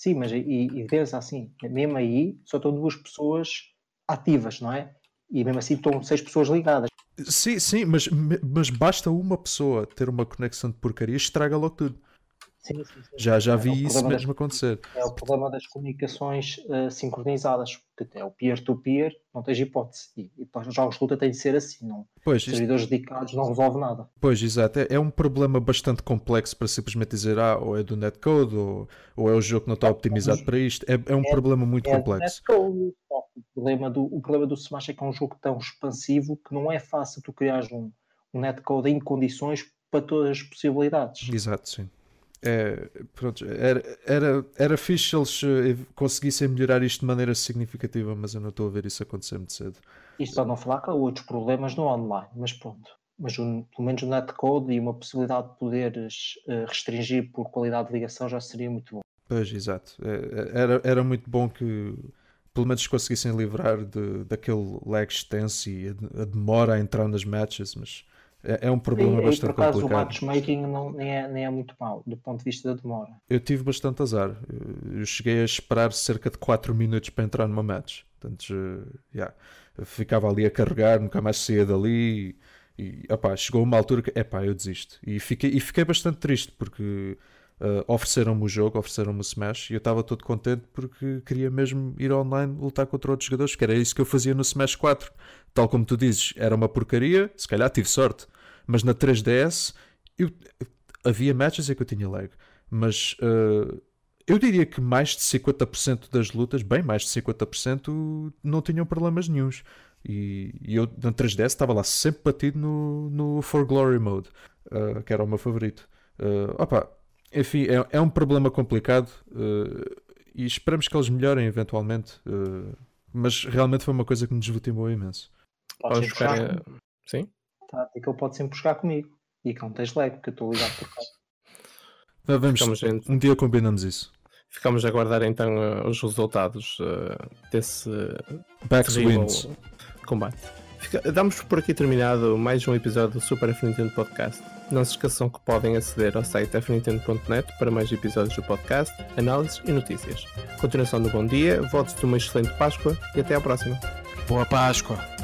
Sim, mas e, e vês assim, mesmo aí só estão duas pessoas ativas, não é? E mesmo assim estão seis pessoas ligadas. Sim, sim, mas, mas basta uma pessoa ter uma conexão de porcaria estraga logo tudo. Sim, sim, sim. Já, já É vi o isso mesmo das- acontecer. É o problema das comunicações uh, sincronizadas, porque é o peer-to-peer, não tens hipótese. E, e para os jogos de luta tem de ser assim, não. Pois, isto- Servidores dedicados não resolve nada. pois exato. É, é um problema bastante complexo para simplesmente dizer ah, ou é do netcode ou, ou é o jogo que não está optimizado para isto. É, é um problema muito É complexo. netcode, o problema, do, o problema do Smash é que é um jogo tão expansivo que não é fácil tu criares um, um netcode em condições para todas as possibilidades. Exato, sim. É, pronto, era, era, era fixe se eles eh, conseguissem melhorar isto de maneira significativa, mas eu não estou a ver isso acontecer muito cedo. Isto para não falar que há outros problemas no online, mas pronto. Mas um, pelo menos o netcode e uma possibilidade de poderes eh, restringir por qualidade de ligação já seria muito bom. Pois, exato. É, Era, era muito bom que pelo menos conseguissem livrar de, daquele lag extenso e a, a demora a entrar nas matches, mas é, é um problema E, e por bastante acaso o complicado. matchmaking não, nem, é, nem é muito mau do ponto de vista da demora. Eu tive bastante azar. Eu cheguei a esperar cerca de 4 minutos para entrar numa match. Portanto, yeah, ficava ali a carregar, nunca mais saía dali. E, e opá, chegou uma altura que, epá, eu desisto. E fiquei, e fiquei bastante triste porque eh, ofereceram-me o jogo, ofereceram-me o Smash e eu estava todo contente porque queria mesmo ir online lutar contra outros jogadores, que era isso que eu fazia no Smash 4. Tal como tu dizes, era uma porcaria, se calhar tive sorte. Mas na 3DS eu, havia matches em que eu tinha lag. Mas eh, eu diria que mais de 50% das lutas, bem mais de 50%, não tinham problemas nenhums. E, e eu na 3DS estava lá sempre batido no, no For Glory Mode, eh, que era o meu favorito. Eh, opa, enfim, é, é um problema complicado eh, e esperamos que eles melhorem eventualmente. mas realmente foi uma coisa que me desmotivou imenso. Podes Podes jogar, eh, Sim? tá, e que ele pode sempre jogar comigo. E que não tens lag, porque eu estou ligado por cá. Vamos, Ficamos um dia combinamos isso. Ficamos a aguardar então eh, os resultados eh, desse Backs terrível wins. combate. Fica- Damos por aqui terminado mais um episódio do Super F Nintendo Podcast. Não se esqueçam que podem aceder ao site fnintendo.net para mais episódios do podcast, análises e notícias. Continuação do bom dia, votos de uma excelente Páscoa e até à próxima. Boa Páscoa!